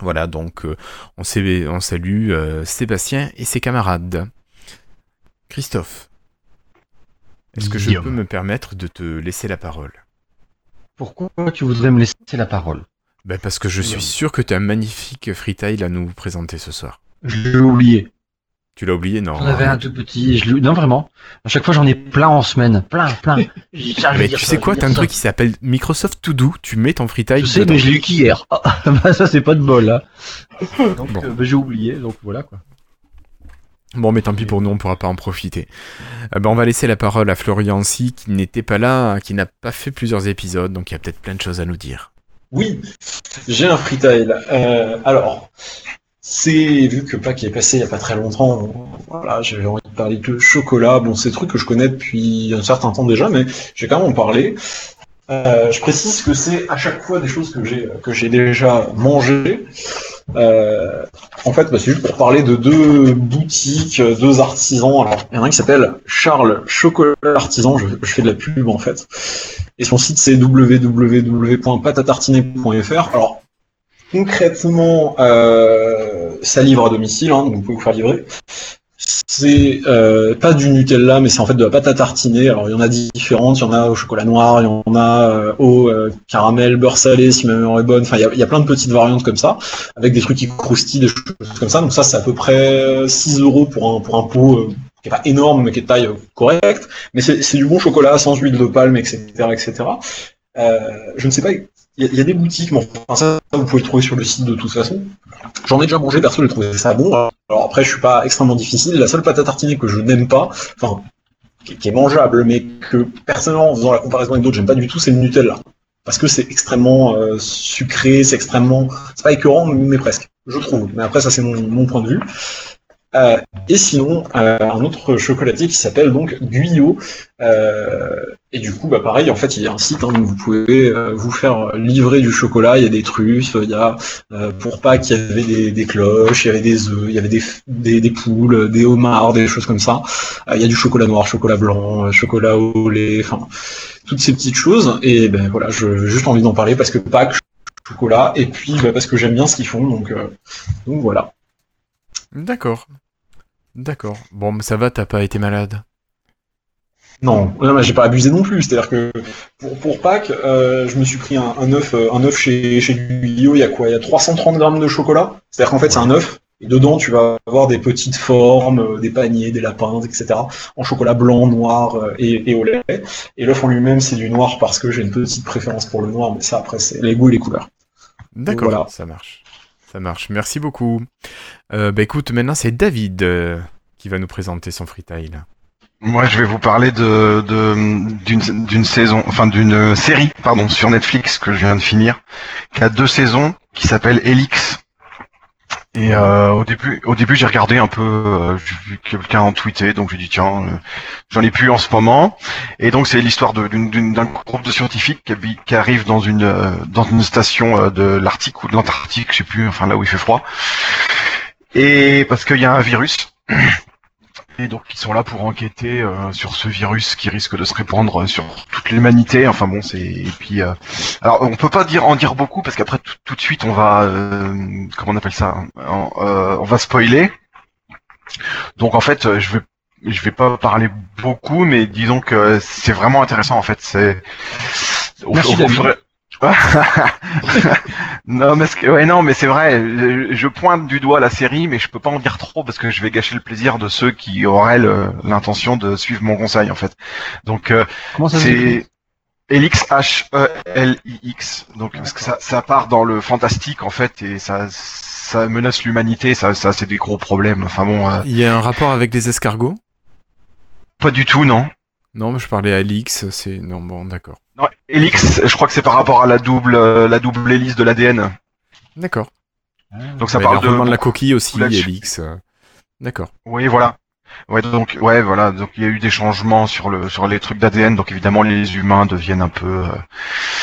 Voilà, donc euh, on, on salue euh, Sébastien et ses camarades. Christophe, est-ce que je peux me permettre de te laisser la parole Pourquoi tu voudrais me laisser la parole ben Parce que je suis sûr que tu as un magnifique freetail à nous présenter ce soir. Je l'ai oublié. Tu l'as oublié Non. J'en avais un tout petit. Je non vraiment. À chaque fois j'en ai plein en semaine, plein, plein. Mais tu sais quoi, t'as un truc qui s'appelle Microsoft To Do, tu mets ton freetail Je sais, dedans. mais je l'ai eu qu'hier. Ah, bah, ça c'est pas de bol là. Donc Bon. euh, bah, j'ai oublié, donc voilà quoi. Bon, mais tant pis pour nous, on pourra pas en profiter. Euh, ben, on va laisser la parole à Florian Si, qui n'était pas là, qui n'a pas fait plusieurs épisodes, donc il y a peut-être plein de choses à nous dire. Oui, j'ai un freetail. Euh, alors, c'est vu que Pâques est passé il n'y a pas très longtemps, voilà, j'avais envie de parler de chocolat. Bon, c'est des trucs que je connais depuis un certain temps déjà, mais j'ai quand même en parlé. Euh, je précise que c'est à chaque fois des choses que j'ai que j'ai déjà mangées. Euh, en fait, bah, c'est juste pour parler de deux boutiques, deux artisans. Alors, il y en a un qui s'appelle Charles Chocolat Artisan. Je, je fais de la pub en fait. Et son site c'est www.patatartiner.fr. Alors concrètement, euh, ça livre à domicile, hein, donc vous pouvez vous faire livrer. C'est euh, pas du Nutella, mais c'est en fait de la pâte à tartiner. Alors il y en a différentes, il y en a au chocolat noir, il y en a euh, au euh, caramel, beurre salé, si ma mémoire est bonne. Enfin, il y a, plein de petites variantes comme ça, avec des trucs qui croustillent, des choses comme ça. Donc ça, c'est à peu près 6 euros pour un, pour un pot qui est pas énorme, mais qui est de taille correcte. Mais c'est du bon chocolat, sans huile de palme, etc. etc. Je ne sais pas, il y, a- des boutiques, mais enfin ça, vous pouvez le trouver sur le site de toute façon. J'en ai déjà mangé, perso, j'ai trouvé ça bon. Alors après, je suis pas extrêmement difficile. La seule pâte à tartiner que je n'aime pas, enfin, qui, est mangeable, mais que personnellement, en faisant la comparaison avec d'autres, j'aime pas du tout, c'est le Nutella. Parce que c'est extrêmement euh, sucré, c'est extrêmement, c'est pas écœurant, mais presque, je trouve. Mais après, ça c'est mon point de vue. Euh, et sinon, euh, un autre chocolatier qui s'appelle donc Guyot. Euh, et du coup, bah pareil, en fait, il y a un site hein, vous pouvez euh, vous faire livrer du chocolat. Il y a des truffes, il y a euh, pour Pâques, il y avait des, des cloches, il y avait des œufs, il y avait des, des, des poules, des homards, des choses comme ça. Euh, il y a du chocolat noir, chocolat blanc, chocolat au lait, enfin toutes ces petites choses. Et ben voilà, j'ai juste envie d'en parler parce que Pâques, chocolat, et puis bah, parce que j'aime bien ce qu'ils font. Donc, donc voilà. D'accord. D'accord. Bon, mais ça va, t'as pas été malade. Non, non, mais j'ai pas abusé non plus. C'est-à-dire que pour, pour Pâques, euh, je me suis pris un, un œuf, euh, un œuf chez, chez il y a quoi? Il y a 330 grammes de chocolat. C'est-à-dire qu'en fait, c'est un œuf. Et dedans, tu vas avoir des petites formes, euh, des paniers, des lapins, etc. En chocolat blanc, noir et, et au lait. Et l'œuf en lui-même, c'est du noir parce que j'ai une petite préférence pour le noir. Mais ça, après, c'est les goûts et les couleurs. D'accord, Voilà. ça marche. Ça marche. Merci beaucoup. Euh, bah écoute, maintenant c'est David euh, qui va nous présenter son freetail. Moi, je vais vous parler de d'une saison, enfin d'une série, pardon, sur Netflix que je viens de finir, qui a deux saisons, qui s'appelle Elix. Et euh, au début, au début, j'ai regardé un peu, euh, j'ai vu quelqu'un en tweeter, donc j'ai dit tiens, euh, j'en ai plus en ce moment. Et donc c'est l'histoire d'un groupe de scientifiques qui, qui arrive dans une euh, dans une station euh, de l'Arctique ou de l'Antarctique, je sais plus, enfin là où il fait froid. Et parce qu'il y a un virus. Et donc ils sont là pour enquêter euh, sur ce virus qui risque de se répandre sur toute l'humanité. Enfin bon, c'est et puis euh, alors on peut pas dire en dire beaucoup parce qu'après tout, tout de suite on va euh, comment on appelle ça En- euh, On va spoiler. Donc en fait euh, je vais je vais pas parler beaucoup, mais disons que c'est vraiment intéressant en fait. C'est au- Merci, au- au fur non mais ce que- ouais non mais c'est vrai je, je pointe du doigt la série mais je peux pas en dire trop parce que je vais gâcher le plaisir de ceux qui auraient l'intention de suivre mon conseil en fait. Donc euh, c'est Elix H E L I X. Donc parce que ça, ça part dans le fantastique en fait et ça ça menace l'humanité ça ça c'est des gros problèmes. Enfin bon euh, Il y a un rapport avec les escargots? Pas du tout non. Non, mais je parlais à Alix, c'est... Non, bon, d'accord. Non Elix je crois que c'est par rapport à la double euh, la double hélice de l'ADN D'accord. donc ça parle de la coquille aussi, D'accord. Oui, voilà. Ouais, donc ouais, voilà. Donc il y a eu des changements sur le sur les trucs d'ADN. Donc évidemment, les humains deviennent un peu. euh,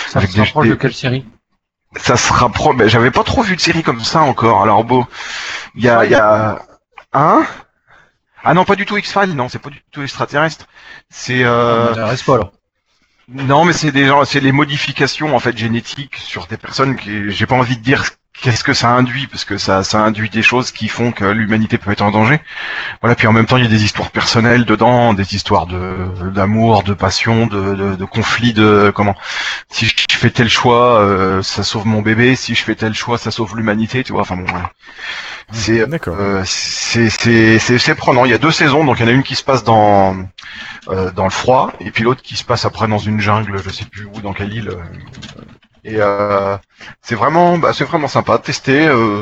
Ça avec se rapproche des- de quelle série? Ça se rapproche. ben, J'avais pas trop vu de série comme ça encore. Alors beau, il y a il y a un. Ah non, pas du tout X-Files. Non, c'est pas du tout extraterrestre. C'est euh, Ça m'intéresse pas alors. Non, mais c'est des gens, c'est les modifications en fait génétiques sur des personnes qui j'ai pas envie de dire qu'est-ce que ça induit parce que ça ça induit des choses qui font que l'humanité peut être en danger. Voilà, puis en même temps il y a des histoires personnelles dedans, des histoires de d'amour, de passion, de de, de conflits, de comment si je fais tel choix, euh, ça sauve mon bébé, si je fais tel choix, ça sauve l'humanité, tu vois. Enfin bon, ouais. c'est euh, c'est c'est c'est c'est prenant. Il y a deux saisons, donc il y en a une qui se passe dans euh, dans le froid, et puis l'autre qui se passe après dans une jungle, je sais plus où, dans quelle île. Et euh, c'est vraiment, bah, c'est vraiment sympa. Tester euh,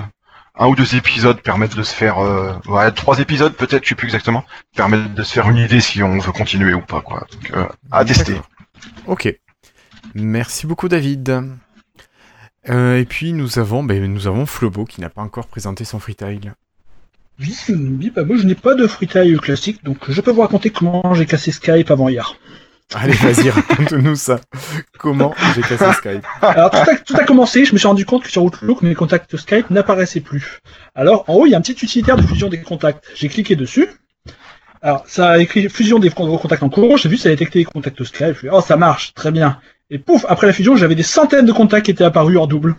un ou deux épisodes permettent de se faire, euh, ouais, trois épisodes peut-être, je sais plus exactement, permettent de se faire une idée si on veut continuer ou pas, quoi. Donc, euh, à tester. Ok. Merci beaucoup, David. Euh, et puis nous avons, ben, nous avons Flobo qui n'a pas encore présenté son freetail. Oui, oui, bah moi je n'ai pas de freetail classique, donc je peux vous raconter comment j'ai cassé Skype avant hier. Allez, vas-y, raconte-nous ça. Comment j'ai cassé Skype Alors tout a, commencé, je me suis rendu compte que sur Outlook, mes contacts Skype n'apparaissaient plus. Alors en haut, il y a un petit utilitaire de fusion des contacts. J'ai cliqué dessus. Alors ça a écrit fusion des contacts en cours, j'ai vu ça a détecté les contacts Skype, je fais, oh ça marche, très bien. Et pouf, après la fusion, j'avais des centaines de contacts qui étaient apparus en double.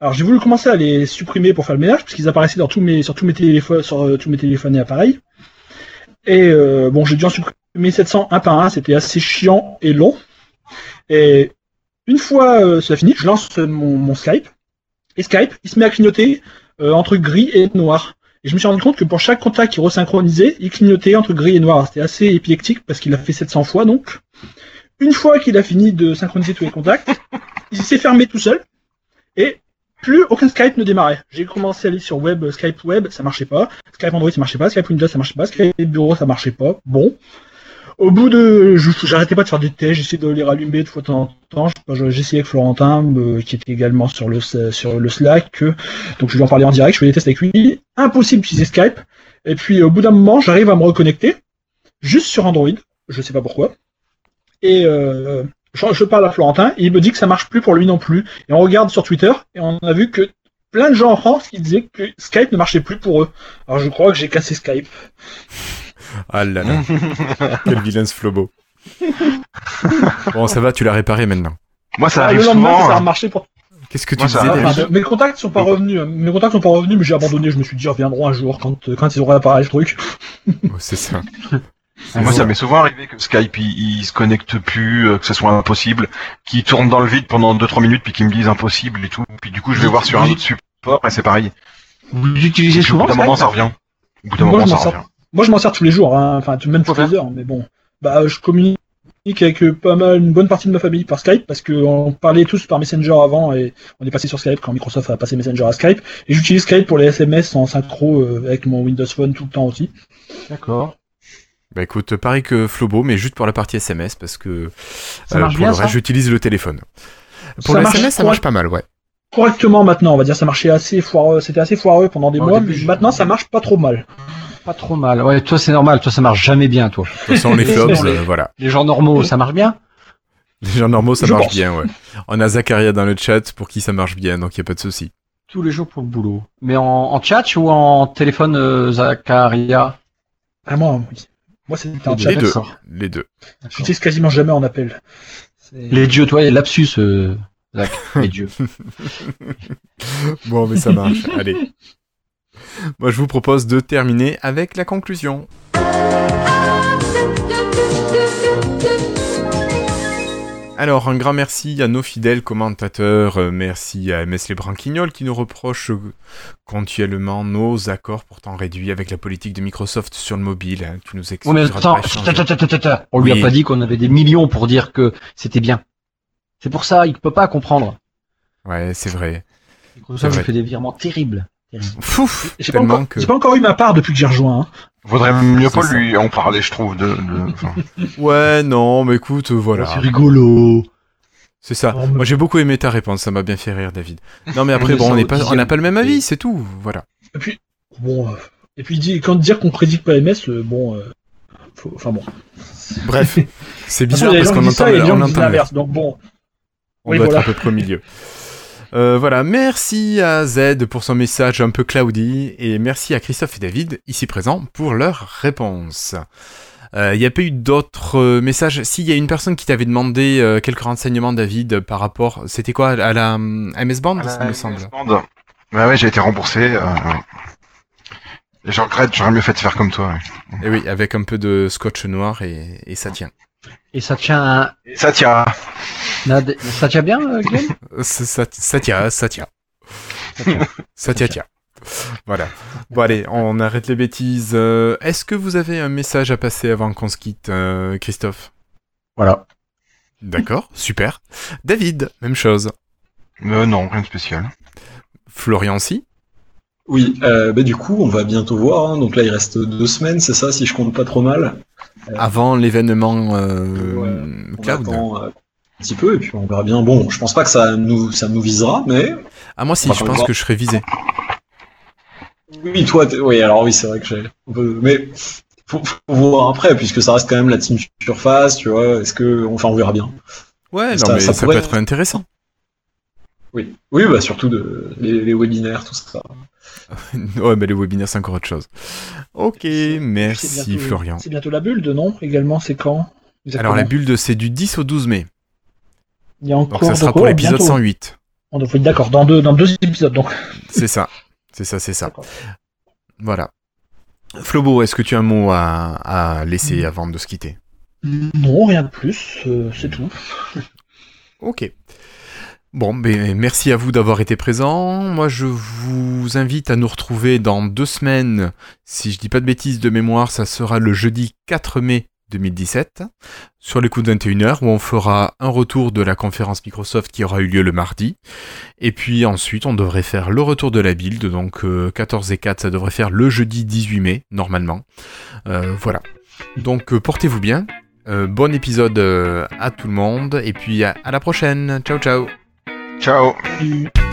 Alors j'ai voulu commencer à les supprimer pour faire le ménage, parce qu'ils apparaissaient dans tous mes, sur tous mes téléphones, sur euh, tous mes téléphones et appareils. Et euh, bon, j'ai dû en supprimer 700 un par un, c'était assez chiant et long. Et une fois euh, ça fini, je lance mon, mon Skype. Et Skype, il se met à clignoter euh, entre gris et noir. Et je me suis rendu compte que pour chaque contact qui resynchronisait, il clignotait entre gris et noir. C'était assez épileptique parce qu'il a fait 700 fois donc. Une fois qu'il a fini de synchroniser tous les contacts, il s'est fermé tout seul. Et plus aucun Skype ne démarrait. J'ai commencé à aller sur web, Skype web, ça marchait pas. Skype Android, ça marchait pas. Skype Windows, ça marchait pas. Skype bureau, ça marchait pas. Bon. Au bout de, j'arrêtais pas de faire des tests, j'essayais de les rallumer de fois en temps. Je- J'essayais avec Florentin, euh, qui était également sur le sur le Slack. donc je lui en parlais en direct, je faisais des tests avec lui. Impossible d'utiliser Skype. Et puis au bout d'un moment, j'arrive à me reconnecter, juste sur Android. Je sais pas pourquoi. Et euh, je, parle à Florentin et il me dit que ça marche plus pour lui non plus. Et on regarde sur Twitter et on a vu que plein de gens en France disaient que Skype ne marchait plus pour eux. Alors je crois que j'ai cassé Skype. Ah là là. Quel vilain ce flobo. bon, ça va, tu l'as réparé maintenant. Moi, ça Ah, arrive le lendemain, souvent. ça a hein. marché pour. Qu'est-ce que tu Moi, disais, Enfin, mes contacts sont pas revenus. hein. Mes contacts sont pas revenus, mais j'ai abandonné. Je me suis dit, ils reviendront un jour quand quand ils auront réparé le truc. Oh, C'est ça. Moi, ça m'est souvent arrivé que Skype, il, il se connecte plus, euh, que ce soit impossible, qu'il tourne dans le vide pendant 2-3 minutes, puis qu'il me dise impossible et tout. Puis du coup, je vais voir sur un autre support, et c'est pareil. Vous l'utilisez Au bout souvent d'un moment, ça revient. Au bout d'un moment, ça revient. Moi, je m'en sers tous les jours, hein. enfin tout- même toutes les heures. Mais bon, bah, je communique avec euh, pas mal, une bonne partie de ma famille par Skype parce qu'on parlait tous par Messenger avant et on est passé sur Skype quand Microsoft a passé Messenger à Skype. Et j'utilise Skype pour les SMS en synchro euh, avec mon Windows Phone tout le temps aussi. D'accord. Bah écoute, pareil que Flobo, mais juste pour la partie SMS, parce que euh, pour bien, le reste, j'utilise le téléphone. Pour Ça le marche SMS, ça marche pas mal, ouais. Correctement maintenant. On va dire ça marchait assez foireux, c'était assez foireux pendant des mois, début, mais je- maintenant ça marche pas trop mal. Pas trop mal. Ouais, toi c'est normal. Toi ça marche jamais bien, toi. De toute façon, les flops, euh, voilà. Les gens normaux, ça marche bien. Les gens normaux, ça Je marche pense. bien, ouais. On a Zacharia dans le chat pour qui ça marche bien, donc il a pas de souci. Tous les jours pour le boulot. Mais en, en chat ou en téléphone, euh, Zacharia Ah moi, oui. Moi c'était en Les chat. Les deux. Les deux. J'utilise quasiment jamais en appel. C'est- Les dieux, toi, il y a lapsus, euh, Zach. Les dieux. Bon, mais ça marche. Allez. Moi, je vous propose de terminer avec la conclusion. Alors, un grand merci à nos fidèles commentateurs. euh, merci à MS Les Branquignoles qui nous reproche euh, continuellement nos accords pourtant réduits avec la politique de Microsoft sur le mobile. hein. Tu nous Oh, attends. on lui a pas dit qu'on avait des millions pour dire que c'était bien. C'est pour ça, il peut pas comprendre. Ouais, c'est vrai. Microsoft vrai. fait des virements terribles. terribles. Fouf J'ai pas, encore- que... j'ai pas encore eu ma part depuis que j'ai rejoint. hein. Vaudrait mieux pas ça. lui en parler, je trouve, de, de- enfin, Ouais, non, mais écoute, euh, voilà. C'est rigolo. C'est ça. Oh, mais- Moi, j'ai beaucoup aimé ta réponse, ça m'a bien fait rire, David. Non, mais après, bon, on pas, n'a pas le même avis, c'est tout. Voilà. Et puis, bon, euh, et puis quand dire qu'on critique pas MS, euh, bon, euh, faut- enfin bon. Bref, c'est bizarre parce qu'on entend, on entend l'inverse. Donc bon, on Oui, doit voilà. être à peu près au milieu. Euh, voilà, merci à Z pour son message un peu cloudy et merci à Christophe et David, ici présents, pour leur réponse. Euh, Il n'y a pas eu d'autres euh, messages? Si, il y a une personne qui t'avait demandé euh, quelques renseignements, David, par rapport. C'était quoi? À la euh, MS Band, à ça me semble. bande. Ouais, ouais, j'ai été remboursé. Euh, ouais. Et je regrette, j'aurais mieux fait de faire comme toi. ouais. Et oui, avec un peu de scotch noir et, et ça tient. Et ça tient, Et ça tient. Nad- ça tient bien, euh, Glenn? Ça, ça, ça tient, ça tient. Ça tient, tient. Voilà. Bon allez, on arrête les bêtises. Euh, Est-ce que vous avez un message à passer avant qu'on se quitte, euh, Christophe? Voilà. D'accord, super. David, même chose. Euh, non, rien de spécial. Florian si Oui, euh, bah, du coup, on va bientôt voir. hein. Donc là, il reste deux semaines, c'est ça, si je compte pas trop mal? Avant l'événement euh, cloud. attend euh, un petit peu, et puis on verra bien. Bon, je pense pas que ça nous, ça nous visera, mais Ah moi si, je pense voir. que je serai visé. oui, toi, oui, alors oui, c'est vrai que j'ai. Mais faut, faut voir après, puisque ça reste quand même la team surface, tu vois. Est-ce que, enfin, on verra bien. Ouais, non Ça- mais ça ça, pourrait peut être intéressant. Oui, oui, bah surtout de les, les webinaires, tout ça. ouais, mais les webinaires c'est encore autre chose. Ok, merci bientôt- Florian. C'est bientôt la bulle de non Également, c'est quand? Exactement. Alors la bulle de c'est du 10 au 12 mai. Il y a encore Donc ça sera pour l'épisode bientôt 108. On doit- oui, D'accord, dans deux, dans deux épisodes donc. C'est ça. C'est ça, c'est ça. Voilà. Flobo, est-ce que tu as un mot à, à laisser avant de se quitter? Non, rien de plus, euh, c'est tout. Ok. Bon, ben, merci à vous d'avoir été présents. Moi, je vous invite à nous retrouver dans deux semaines. Si je dis pas de bêtises de mémoire, ça sera le jeudi 4 mai 2017, sur les coups de 21h, où on fera un retour de la conférence Microsoft qui aura eu lieu le mardi. Et puis ensuite, on devrait faire le retour de la build, donc euh, 14 et 4, ça devrait faire le jeudi 18 mai, normalement. Euh, voilà. Donc euh, portez-vous bien. Euh, bon épisode euh, à tout le monde, et puis à la prochaine. Ciao ciao Ciao. Et-